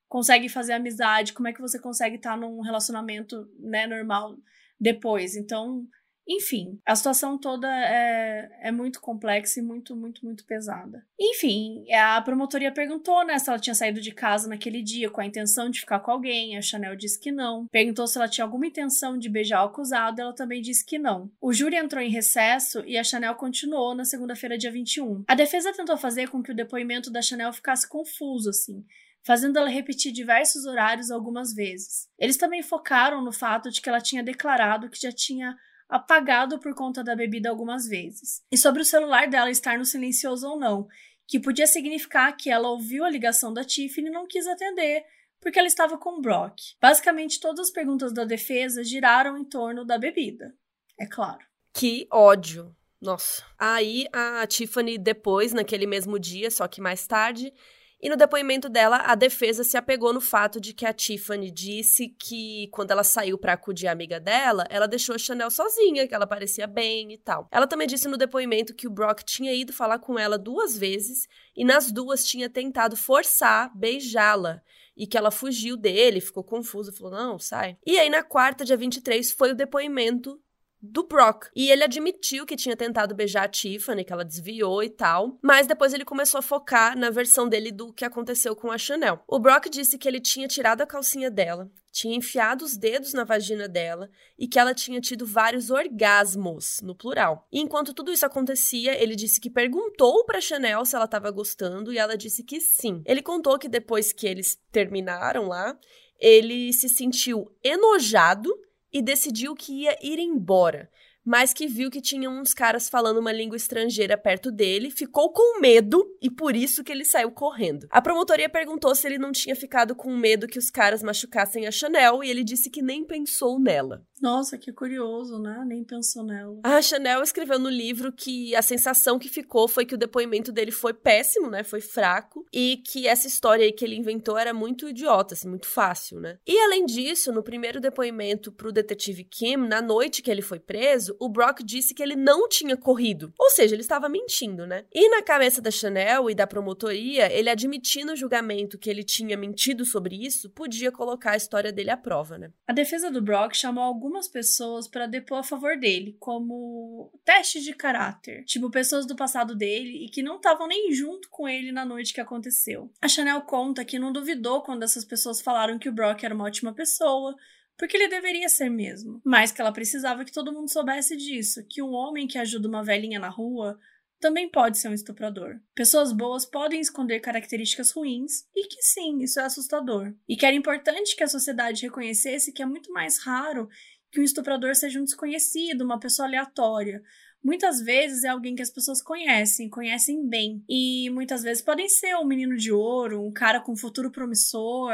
consegue fazer amizade, como é que você consegue estar num relacionamento, né, normal depois. Então, enfim, a situação toda é, é muito complexa e muito, muito, muito pesada. Enfim, a promotoria perguntou, né, se ela tinha saído de casa naquele dia com a intenção de ficar com alguém. A Chanel disse que não. Perguntou se ela tinha alguma intenção de beijar o acusado. Ela também disse que não. O júri entrou em recesso e a Chanel continuou na segunda-feira, dia 21. A defesa tentou fazer com que o depoimento da Chanel ficasse confuso, assim fazendo ela repetir diversos horários algumas vezes. Eles também focaram no fato de que ela tinha declarado que já tinha apagado por conta da bebida algumas vezes. E sobre o celular dela estar no silencioso ou não, que podia significar que ela ouviu a ligação da Tiffany e não quis atender, porque ela estava com o Brock. Basicamente, todas as perguntas da defesa giraram em torno da bebida. É claro. Que ódio. Nossa. Aí a Tiffany, depois, naquele mesmo dia, só que mais tarde, e no depoimento dela, a defesa se apegou no fato de que a Tiffany disse que quando ela saiu para acudir a amiga dela, ela deixou a Chanel sozinha, que ela parecia bem e tal. Ela também disse no depoimento que o Brock tinha ido falar com ela duas vezes e nas duas tinha tentado forçar beijá-la e que ela fugiu dele, ficou confusa, falou: "Não, sai". E aí na quarta, dia 23, foi o depoimento do Brock. E ele admitiu que tinha tentado beijar a Tiffany, que ela desviou e tal, mas depois ele começou a focar na versão dele do que aconteceu com a Chanel. O Brock disse que ele tinha tirado a calcinha dela, tinha enfiado os dedos na vagina dela e que ela tinha tido vários orgasmos, no plural. E enquanto tudo isso acontecia, ele disse que perguntou para Chanel se ela estava gostando e ela disse que sim. Ele contou que depois que eles terminaram lá, ele se sentiu enojado e decidiu que ia ir embora. Mas que viu que tinha uns caras falando uma língua estrangeira perto dele, ficou com medo e por isso que ele saiu correndo. A promotoria perguntou se ele não tinha ficado com medo que os caras machucassem a Chanel e ele disse que nem pensou nela. Nossa, que curioso, né? Nem pensou nela. A Chanel escreveu no livro que a sensação que ficou foi que o depoimento dele foi péssimo, né? Foi fraco. E que essa história aí que ele inventou era muito idiota, assim, muito fácil, né? E além disso, no primeiro depoimento pro detetive Kim, na noite que ele foi preso, o Brock disse que ele não tinha corrido. Ou seja, ele estava mentindo, né? E na cabeça da Chanel e da promotoria, ele admitir no julgamento que ele tinha mentido sobre isso, podia colocar a história dele à prova, né? A defesa do Brock chamou algumas pessoas para depor a favor dele, como teste de caráter. Tipo, pessoas do passado dele e que não estavam nem junto com ele na noite que aconteceu. A Chanel conta que não duvidou quando essas pessoas falaram que o Brock era uma ótima pessoa, porque ele deveria ser mesmo. Mas que ela precisava que todo mundo soubesse disso, que um homem que ajuda uma velhinha na rua também pode ser um estuprador. Pessoas boas podem esconder características ruins e que sim, isso é assustador. E que era importante que a sociedade reconhecesse que é muito mais raro que um estuprador seja um desconhecido, uma pessoa aleatória. Muitas vezes é alguém que as pessoas conhecem, conhecem bem. E muitas vezes podem ser um menino de ouro, um cara com futuro promissor,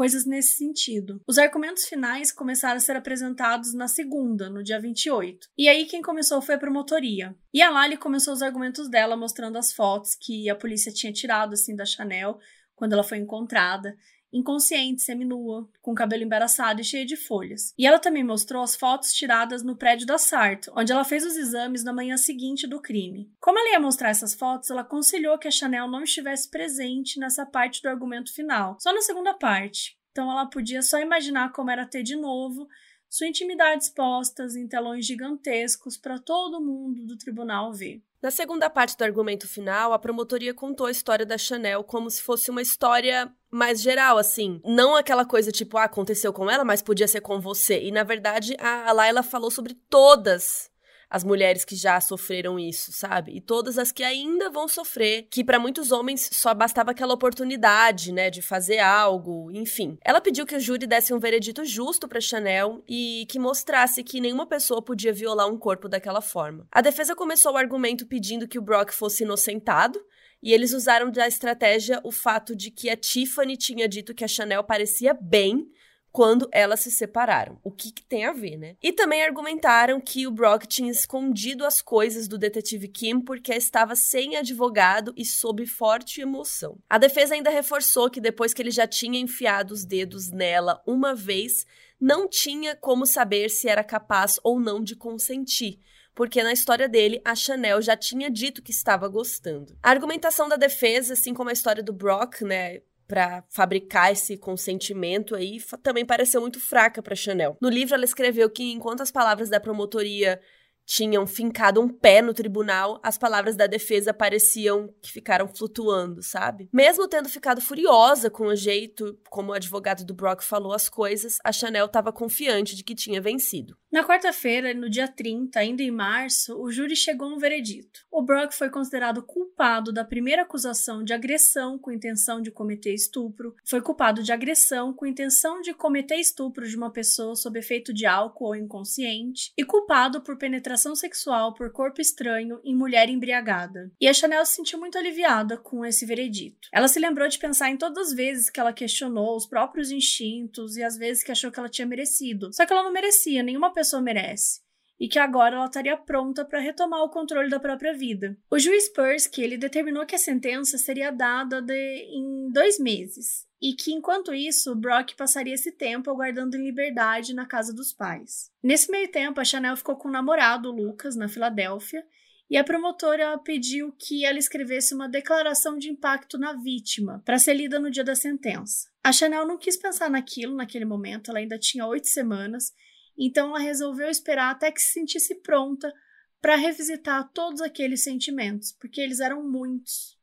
coisas nesse sentido. Os argumentos finais começaram a ser apresentados na segunda, no dia 28. E aí quem começou foi a promotoria. E a Lali começou os argumentos dela mostrando as fotos que a polícia tinha tirado assim da Chanel quando ela foi encontrada inconsciente, seminua, com cabelo embaraçado e cheia de folhas. E ela também mostrou as fotos tiradas no prédio da Sart, onde ela fez os exames na manhã seguinte do crime. Como ela ia mostrar essas fotos, ela aconselhou que a Chanel não estivesse presente nessa parte do argumento final, só na segunda parte. Então ela podia só imaginar como era ter de novo sua intimidade expostas em telões gigantescos para todo mundo do tribunal ver. Na segunda parte do argumento final, a promotoria contou a história da Chanel como se fosse uma história mais geral, assim. Não aquela coisa tipo, ah, aconteceu com ela, mas podia ser com você. E na verdade, a Laila falou sobre todas as mulheres que já sofreram isso, sabe? E todas as que ainda vão sofrer, que para muitos homens só bastava aquela oportunidade, né, de fazer algo, enfim. Ela pediu que o júri desse um veredito justo para Chanel e que mostrasse que nenhuma pessoa podia violar um corpo daquela forma. A defesa começou o argumento pedindo que o Brock fosse inocentado, e eles usaram da estratégia o fato de que a Tiffany tinha dito que a Chanel parecia bem quando elas se separaram. O que, que, tem a ver, né? E também argumentaram que o Brock tinha escondido as coisas do detetive Kim porque estava sem advogado e sob forte emoção. A defesa ainda reforçou que depois que ele já tinha enfiado os dedos nela uma vez, não tinha como saber se era capaz ou não de consentir porque na história dele, a Chanel já tinha dito que estava gostando. A argumentação da defesa, assim como a história do Brock, né, para fabricar esse consentimento aí também pareceu muito fraca para Chanel. No livro ela escreveu que enquanto as palavras da promotoria tinham fincado um pé no tribunal, as palavras da defesa pareciam que ficaram flutuando, sabe? Mesmo tendo ficado furiosa com o jeito como o advogado do Brock falou as coisas, a Chanel estava confiante de que tinha vencido. Na quarta-feira, no dia 30, ainda em março, o júri chegou a um veredito. O Brock foi considerado culpado da primeira acusação de agressão com intenção de cometer estupro, foi culpado de agressão com intenção de cometer estupro de uma pessoa sob efeito de álcool ou inconsciente, e culpado por penetração sexual por corpo estranho em mulher embriagada. E a Chanel se sentiu muito aliviada com esse veredito. Ela se lembrou de pensar em todas as vezes que ela questionou os próprios instintos e as vezes que achou que ela tinha merecido. Só que ela não merecia nenhuma pessoa merece e que agora ela estaria pronta para retomar o controle da própria vida. O juiz Persky ele determinou que a sentença seria dada de, em dois meses e que enquanto isso Brock passaria esse tempo aguardando em liberdade na casa dos pais. Nesse meio tempo, a Chanel ficou com o namorado Lucas na Filadélfia e a promotora pediu que ela escrevesse uma declaração de impacto na vítima para ser lida no dia da sentença. A Chanel não quis pensar naquilo naquele momento, ela ainda tinha oito semanas então ela resolveu esperar até que se sentisse pronta para revisitar todos aqueles sentimentos, porque eles eram muitos,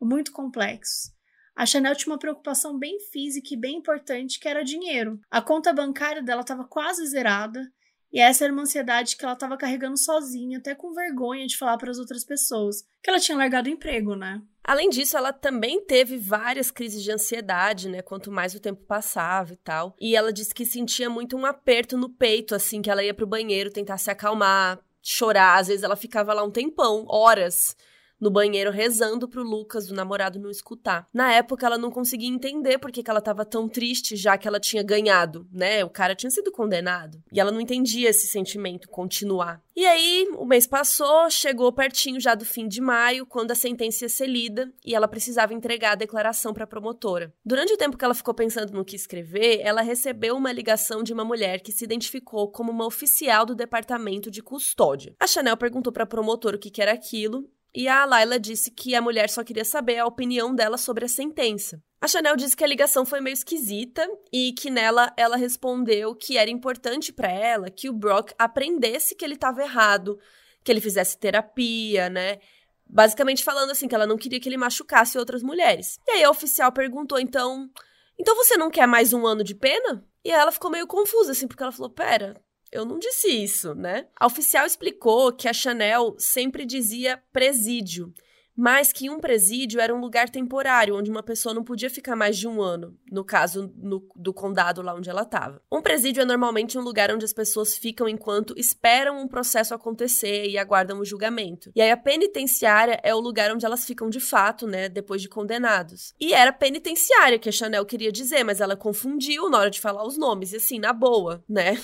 muito complexos. A Chanel tinha uma preocupação bem física e bem importante, que era dinheiro. A conta bancária dela estava quase zerada E essa era uma ansiedade que ela estava carregando sozinha, até com vergonha de falar para as outras pessoas, que ela tinha largado o emprego, né? Além disso, ela também teve várias crises de ansiedade, né? Quanto mais o tempo passava e tal. E ela disse que sentia muito um aperto no peito, assim, que ela ia pro banheiro tentar se acalmar, chorar. Às vezes ela ficava lá um tempão, horas no banheiro rezando pro Lucas, o namorado, não escutar. Na época, ela não conseguia entender por que, que ela tava tão triste, já que ela tinha ganhado, né? O cara tinha sido condenado. E ela não entendia esse sentimento continuar. E aí, o mês passou, chegou pertinho já do fim de maio, quando a sentença ia ser lida e ela precisava entregar a declaração para a promotora. Durante o tempo que ela ficou pensando no que escrever, ela recebeu uma ligação de uma mulher que se identificou como uma oficial do departamento de custódia. A Chanel perguntou para a promotora o que, que era aquilo e a Laila disse que a mulher só queria saber a opinião dela sobre a sentença. A Chanel disse que a ligação foi meio esquisita e que nela ela respondeu que era importante para ela que o Brock aprendesse que ele estava errado, que ele fizesse terapia, né? Basicamente falando assim que ela não queria que ele machucasse outras mulheres. E aí a oficial perguntou então, então você não quer mais um ano de pena? E ela ficou meio confusa assim, porque ela falou: "Pera, eu não disse isso, né? A oficial explicou que a Chanel sempre dizia presídio, mas que um presídio era um lugar temporário, onde uma pessoa não podia ficar mais de um ano, no caso no, do condado lá onde ela estava. Um presídio é normalmente um lugar onde as pessoas ficam enquanto esperam um processo acontecer e aguardam o julgamento. E aí a penitenciária é o lugar onde elas ficam de fato, né, depois de condenados. E era penitenciária que a Chanel queria dizer, mas ela confundiu na hora de falar os nomes, e assim, na boa, né?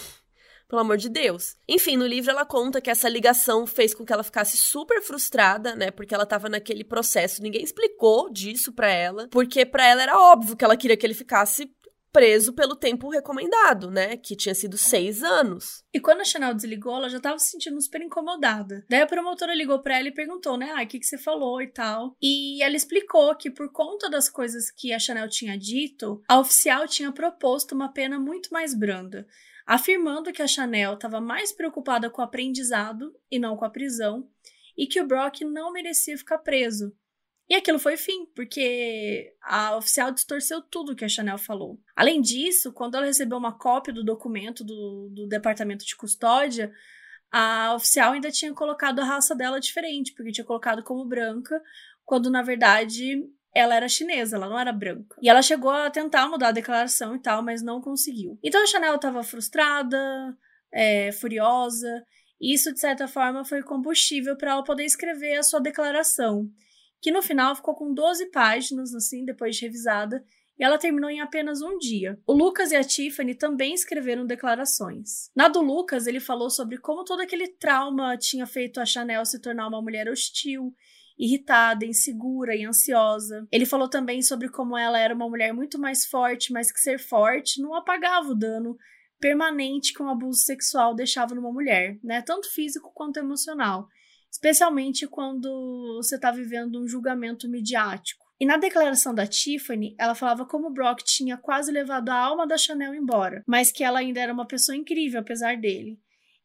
Pelo amor de Deus. Enfim, no livro ela conta que essa ligação fez com que ela ficasse super frustrada, né? Porque ela tava naquele processo. Ninguém explicou disso para ela, porque para ela era óbvio que ela queria que ele ficasse preso pelo tempo recomendado, né? Que tinha sido seis anos. E quando a Chanel desligou, ela já tava se sentindo super incomodada. Daí a promotora ligou pra ela e perguntou, né? Ah, o que, que você falou e tal. E ela explicou que por conta das coisas que a Chanel tinha dito, a oficial tinha proposto uma pena muito mais branda afirmando que a Chanel estava mais preocupada com o aprendizado e não com a prisão, e que o Brock não merecia ficar preso. E aquilo foi fim, porque a oficial distorceu tudo que a Chanel falou. Além disso, quando ela recebeu uma cópia do documento do, do departamento de custódia, a oficial ainda tinha colocado a raça dela diferente, porque tinha colocado como branca, quando na verdade ela era chinesa, ela não era branca. E ela chegou a tentar mudar a declaração e tal, mas não conseguiu. Então a Chanel estava frustrada, é, furiosa, e isso, de certa forma, foi combustível para ela poder escrever a sua declaração, que no final ficou com 12 páginas, assim, depois de revisada, e ela terminou em apenas um dia. O Lucas e a Tiffany também escreveram declarações. Na do Lucas, ele falou sobre como todo aquele trauma tinha feito a Chanel se tornar uma mulher hostil irritada, insegura e ansiosa. Ele falou também sobre como ela era uma mulher muito mais forte, mas que ser forte não apagava o dano permanente que um abuso sexual deixava numa mulher, né? Tanto físico quanto emocional. Especialmente quando você está vivendo um julgamento midiático. E na declaração da Tiffany, ela falava como Brock tinha quase levado a alma da Chanel embora, mas que ela ainda era uma pessoa incrível apesar dele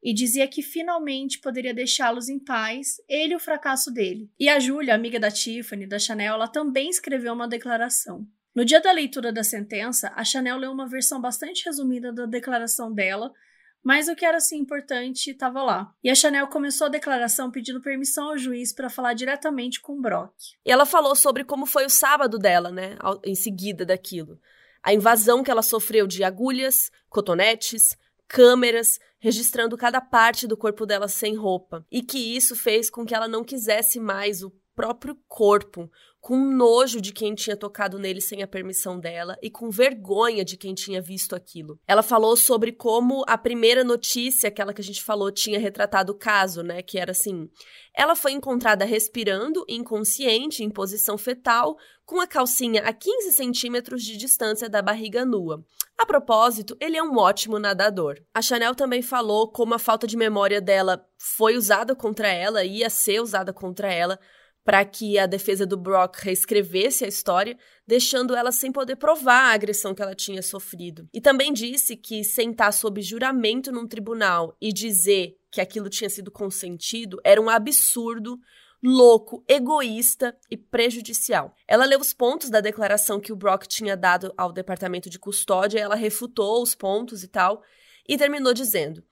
e dizia que finalmente poderia deixá-los em paz, ele e o fracasso dele. E a Julia, amiga da Tiffany, da Chanel, ela também escreveu uma declaração. No dia da leitura da sentença, a Chanel leu uma versão bastante resumida da declaração dela, mas o que era assim importante estava lá. E a Chanel começou a declaração pedindo permissão ao juiz para falar diretamente com o Brock. E ela falou sobre como foi o sábado dela, né, em seguida daquilo. A invasão que ela sofreu de agulhas, cotonetes, câmeras registrando cada parte do corpo dela sem roupa, e que isso fez com que ela não quisesse mais o próprio corpo, com nojo de quem tinha tocado nele sem a permissão dela e com vergonha de quem tinha visto aquilo. Ela falou sobre como a primeira notícia, aquela que a gente falou, tinha retratado o caso, né? Que era assim: ela foi encontrada respirando, inconsciente, em posição fetal, com a calcinha a 15 centímetros de distância da barriga nua. A propósito, ele é um ótimo nadador. A Chanel também falou como a falta de memória dela foi usada contra ela, ia ser usada contra ela para que a defesa do Brock reescrevesse a história, deixando ela sem poder provar a agressão que ela tinha sofrido. E também disse que sentar sob juramento num tribunal e dizer que aquilo tinha sido consentido era um absurdo, louco, egoísta e prejudicial. Ela leu os pontos da declaração que o Brock tinha dado ao departamento de custódia, ela refutou os pontos e tal, e terminou dizendo: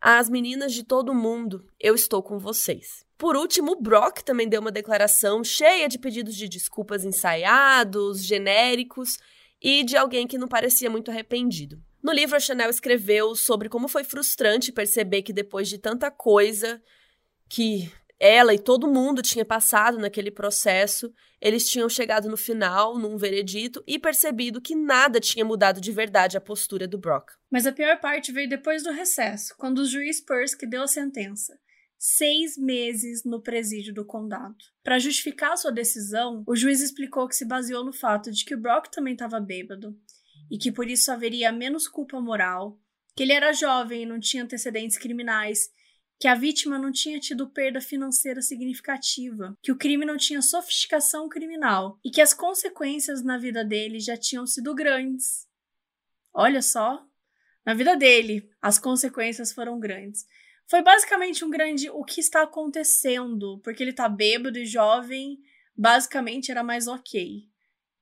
Às meninas de todo mundo, eu estou com vocês. Por último, o Brock também deu uma declaração cheia de pedidos de desculpas ensaiados, genéricos e de alguém que não parecia muito arrependido. No livro, a Chanel escreveu sobre como foi frustrante perceber que depois de tanta coisa que ela e todo mundo tinha passado naquele processo, eles tinham chegado no final, num veredito, e percebido que nada tinha mudado de verdade a postura do Brock. Mas a pior parte veio depois do recesso, quando o juiz Purse deu a sentença. Seis meses no presídio do condado. Para justificar sua decisão, o juiz explicou que se baseou no fato de que o Brock também estava bêbado e que por isso haveria menos culpa moral, que ele era jovem e não tinha antecedentes criminais que a vítima não tinha tido perda financeira significativa, que o crime não tinha sofisticação criminal e que as consequências na vida dele já tinham sido grandes. Olha só, na vida dele, as consequências foram grandes. Foi basicamente um grande o que está acontecendo, porque ele tá bêbado e jovem, basicamente era mais ok.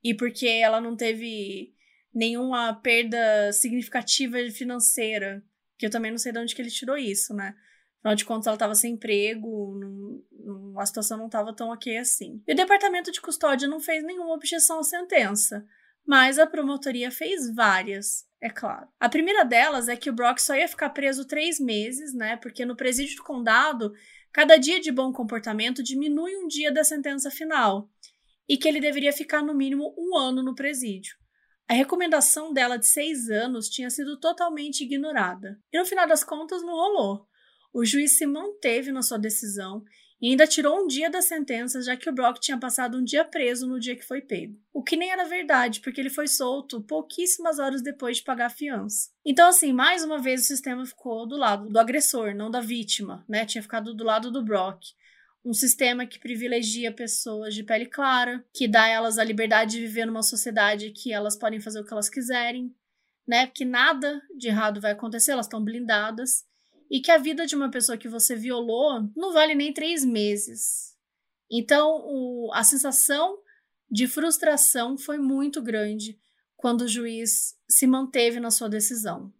E porque ela não teve nenhuma perda significativa financeira, que eu também não sei de onde que ele tirou isso, né? Afinal de contas, ela estava sem emprego, não, a situação não estava tão ok assim. E o departamento de custódia não fez nenhuma objeção à sentença, mas a promotoria fez várias, é claro. A primeira delas é que o Brock só ia ficar preso três meses, né? Porque no presídio do condado, cada dia de bom comportamento diminui um dia da sentença final, e que ele deveria ficar no mínimo um ano no presídio. A recomendação dela de seis anos tinha sido totalmente ignorada. E no final das contas, não rolou. O juiz se manteve na sua decisão e ainda tirou um dia da sentença, já que o Brock tinha passado um dia preso no dia que foi pego. O que nem era verdade, porque ele foi solto pouquíssimas horas depois de pagar a fiança. Então, assim, mais uma vez o sistema ficou do lado do agressor, não da vítima, né? Tinha ficado do lado do Brock. Um sistema que privilegia pessoas de pele clara, que dá a elas a liberdade de viver numa sociedade que elas podem fazer o que elas quiserem, né? Que nada de errado vai acontecer, elas estão blindadas e que a vida de uma pessoa que você violou não vale nem três meses. Então, o, a sensação de frustração foi muito grande quando o juiz se manteve na sua decisão.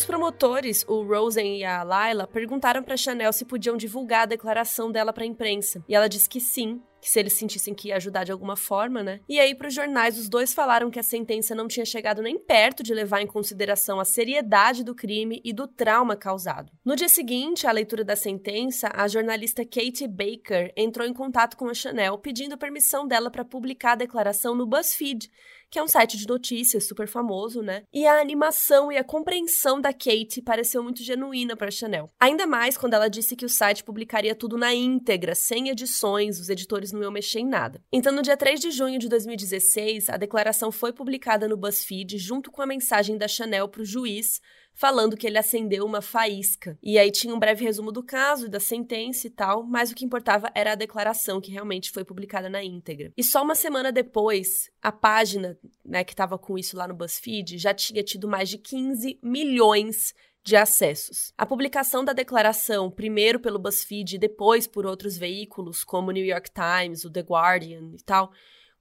Os promotores, o Rosen e a Laila, perguntaram para Chanel se podiam divulgar a declaração dela para a imprensa. E ela disse que sim, que se eles sentissem que ia ajudar de alguma forma, né? E aí, para os jornais, os dois falaram que a sentença não tinha chegado nem perto de levar em consideração a seriedade do crime e do trauma causado. No dia seguinte, à leitura da sentença, a jornalista Katie Baker entrou em contato com a Chanel pedindo permissão dela para publicar a declaração no BuzzFeed que é um site de notícias super famoso, né? E a animação e a compreensão da Kate pareceu muito genuína para Chanel. Ainda mais quando ela disse que o site publicaria tudo na íntegra, sem edições, os editores não iam mexer em nada. Então, no dia 3 de junho de 2016, a declaração foi publicada no BuzzFeed junto com a mensagem da Chanel para o juiz falando que ele acendeu uma faísca. E aí tinha um breve resumo do caso e da sentença e tal, mas o que importava era a declaração que realmente foi publicada na íntegra. E só uma semana depois, a página, né, que estava com isso lá no BuzzFeed, já tinha tido mais de 15 milhões de acessos. A publicação da declaração, primeiro pelo BuzzFeed e depois por outros veículos, como o New York Times, o The Guardian e tal,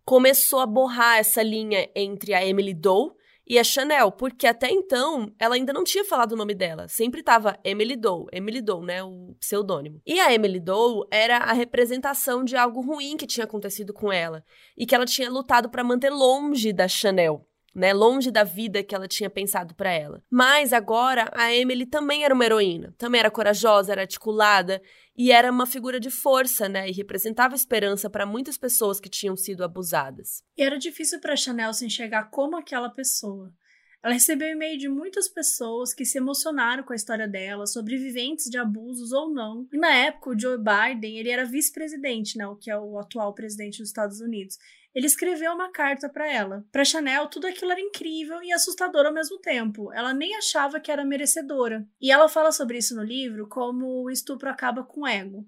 começou a borrar essa linha entre a Emily Doe e a Chanel, porque até então ela ainda não tinha falado o nome dela. Sempre tava Emily Doe, Emily Doe, né, o pseudônimo. E a Emily Doe era a representação de algo ruim que tinha acontecido com ela e que ela tinha lutado para manter longe da Chanel. Né, longe da vida que ela tinha pensado para ela. Mas agora a Emily também era uma heroína, também era corajosa, era articulada e era uma figura de força, né? E representava esperança para muitas pessoas que tinham sido abusadas. E era difícil para Chanel se enxergar como aquela pessoa. Ela recebeu e-mail de muitas pessoas que se emocionaram com a história dela, sobreviventes de abusos ou não. E na época, o Joe Biden, ele era vice-presidente, né, o que é o atual presidente dos Estados Unidos. Ele escreveu uma carta para ela. Para Chanel, tudo aquilo era incrível e assustador ao mesmo tempo. Ela nem achava que era merecedora. E ela fala sobre isso no livro como o estupro acaba com o ego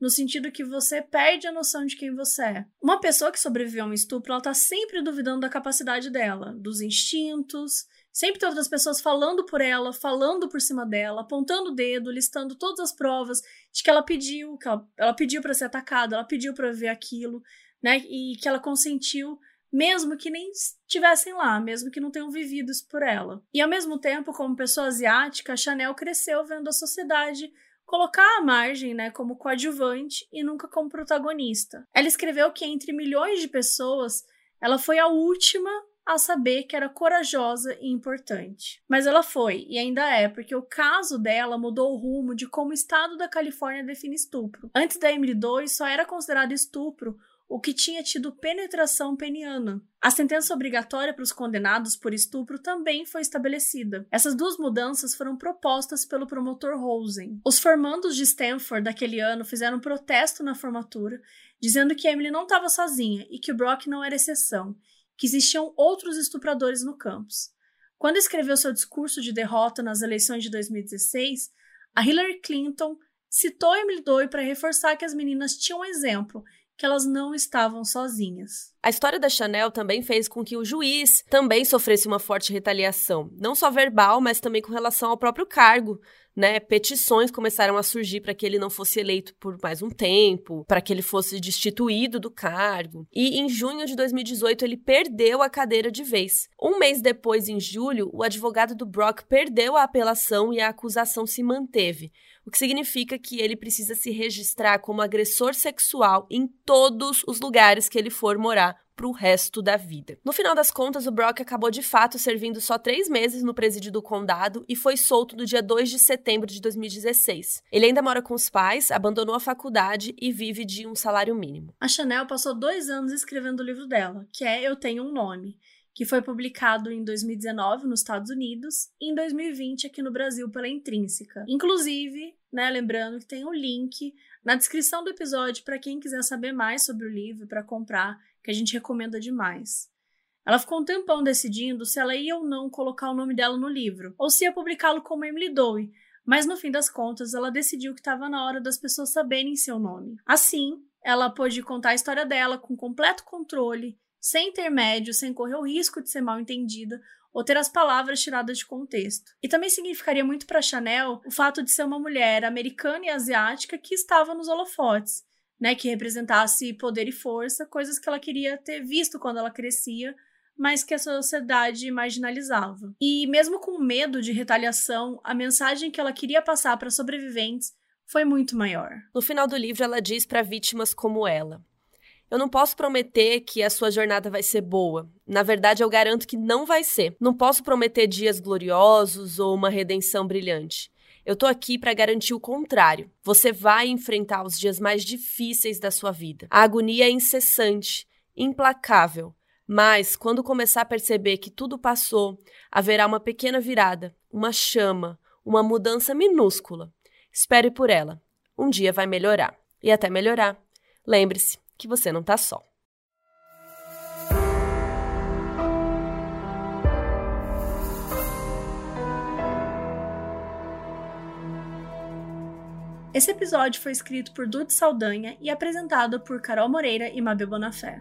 no sentido que você perde a noção de quem você é. Uma pessoa que sobreviveu a um estupro, ela tá sempre duvidando da capacidade dela, dos instintos, Sempre tem outras pessoas falando por ela, falando por cima dela, apontando o dedo, listando todas as provas de que ela pediu, que ela, ela pediu para ser atacada, ela pediu para ver aquilo, né? E que ela consentiu, mesmo que nem estivessem lá, mesmo que não tenham vivido isso por ela. E ao mesmo tempo, como pessoa asiática, a Chanel cresceu vendo a sociedade colocar a margem, né, como coadjuvante e nunca como protagonista. Ela escreveu que entre milhões de pessoas, ela foi a última a saber que era corajosa e importante. Mas ela foi, e ainda é, porque o caso dela mudou o rumo de como o estado da Califórnia define estupro. Antes da Emily 2, só era considerado estupro o que tinha tido penetração peniana. A sentença obrigatória para os condenados por estupro também foi estabelecida. Essas duas mudanças foram propostas pelo promotor Rosen. Os formandos de Stanford daquele ano fizeram um protesto na formatura, dizendo que Emily não estava sozinha e que Brock não era exceção, que existiam outros estupradores no campus. Quando escreveu seu discurso de derrota nas eleições de 2016, a Hillary Clinton citou Emily Doe para reforçar que as meninas tinham um exemplo que elas não estavam sozinhas. A história da Chanel também fez com que o juiz também sofresse uma forte retaliação, não só verbal, mas também com relação ao próprio cargo. Né, petições começaram a surgir para que ele não fosse eleito por mais um tempo, para que ele fosse destituído do cargo. E em junho de 2018 ele perdeu a cadeira de vez. Um mês depois, em julho, o advogado do Brock perdeu a apelação e a acusação se manteve o que significa que ele precisa se registrar como agressor sexual em todos os lugares que ele for morar para o resto da vida. No final das contas, o Brock acabou de fato servindo só três meses no presídio do condado e foi solto no dia 2 de setembro de 2016. Ele ainda mora com os pais, abandonou a faculdade e vive de um salário mínimo. A Chanel passou dois anos escrevendo o livro dela, que é Eu Tenho um Nome que foi publicado em 2019 nos Estados Unidos e em 2020 aqui no Brasil pela Intrínseca. Inclusive, né, lembrando que tem um link na descrição do episódio para quem quiser saber mais sobre o livro para comprar, que a gente recomenda demais. Ela ficou um tempão decidindo se ela ia ou não colocar o nome dela no livro, ou se ia publicá-lo como Emily Doe, mas no fim das contas ela decidiu que estava na hora das pessoas saberem seu nome. Assim, ela pôde contar a história dela com completo controle sem intermédio, sem correr o risco de ser mal entendida ou ter as palavras tiradas de contexto. E também significaria muito para Chanel o fato de ser uma mulher americana e asiática que estava nos holofotes, né, que representasse poder e força, coisas que ela queria ter visto quando ela crescia, mas que a sociedade marginalizava. E mesmo com medo de retaliação, a mensagem que ela queria passar para sobreviventes foi muito maior. No final do livro, ela diz para vítimas como ela: eu não posso prometer que a sua jornada vai ser boa. Na verdade, eu garanto que não vai ser. Não posso prometer dias gloriosos ou uma redenção brilhante. Eu tô aqui para garantir o contrário. Você vai enfrentar os dias mais difíceis da sua vida. A agonia é incessante, implacável. Mas, quando começar a perceber que tudo passou, haverá uma pequena virada, uma chama, uma mudança minúscula. Espere por ela. Um dia vai melhorar. E até melhorar. Lembre-se, que você não tá só. Esse episódio foi escrito por Dude Saldanha e apresentado por Carol Moreira e Mabel Bonafé.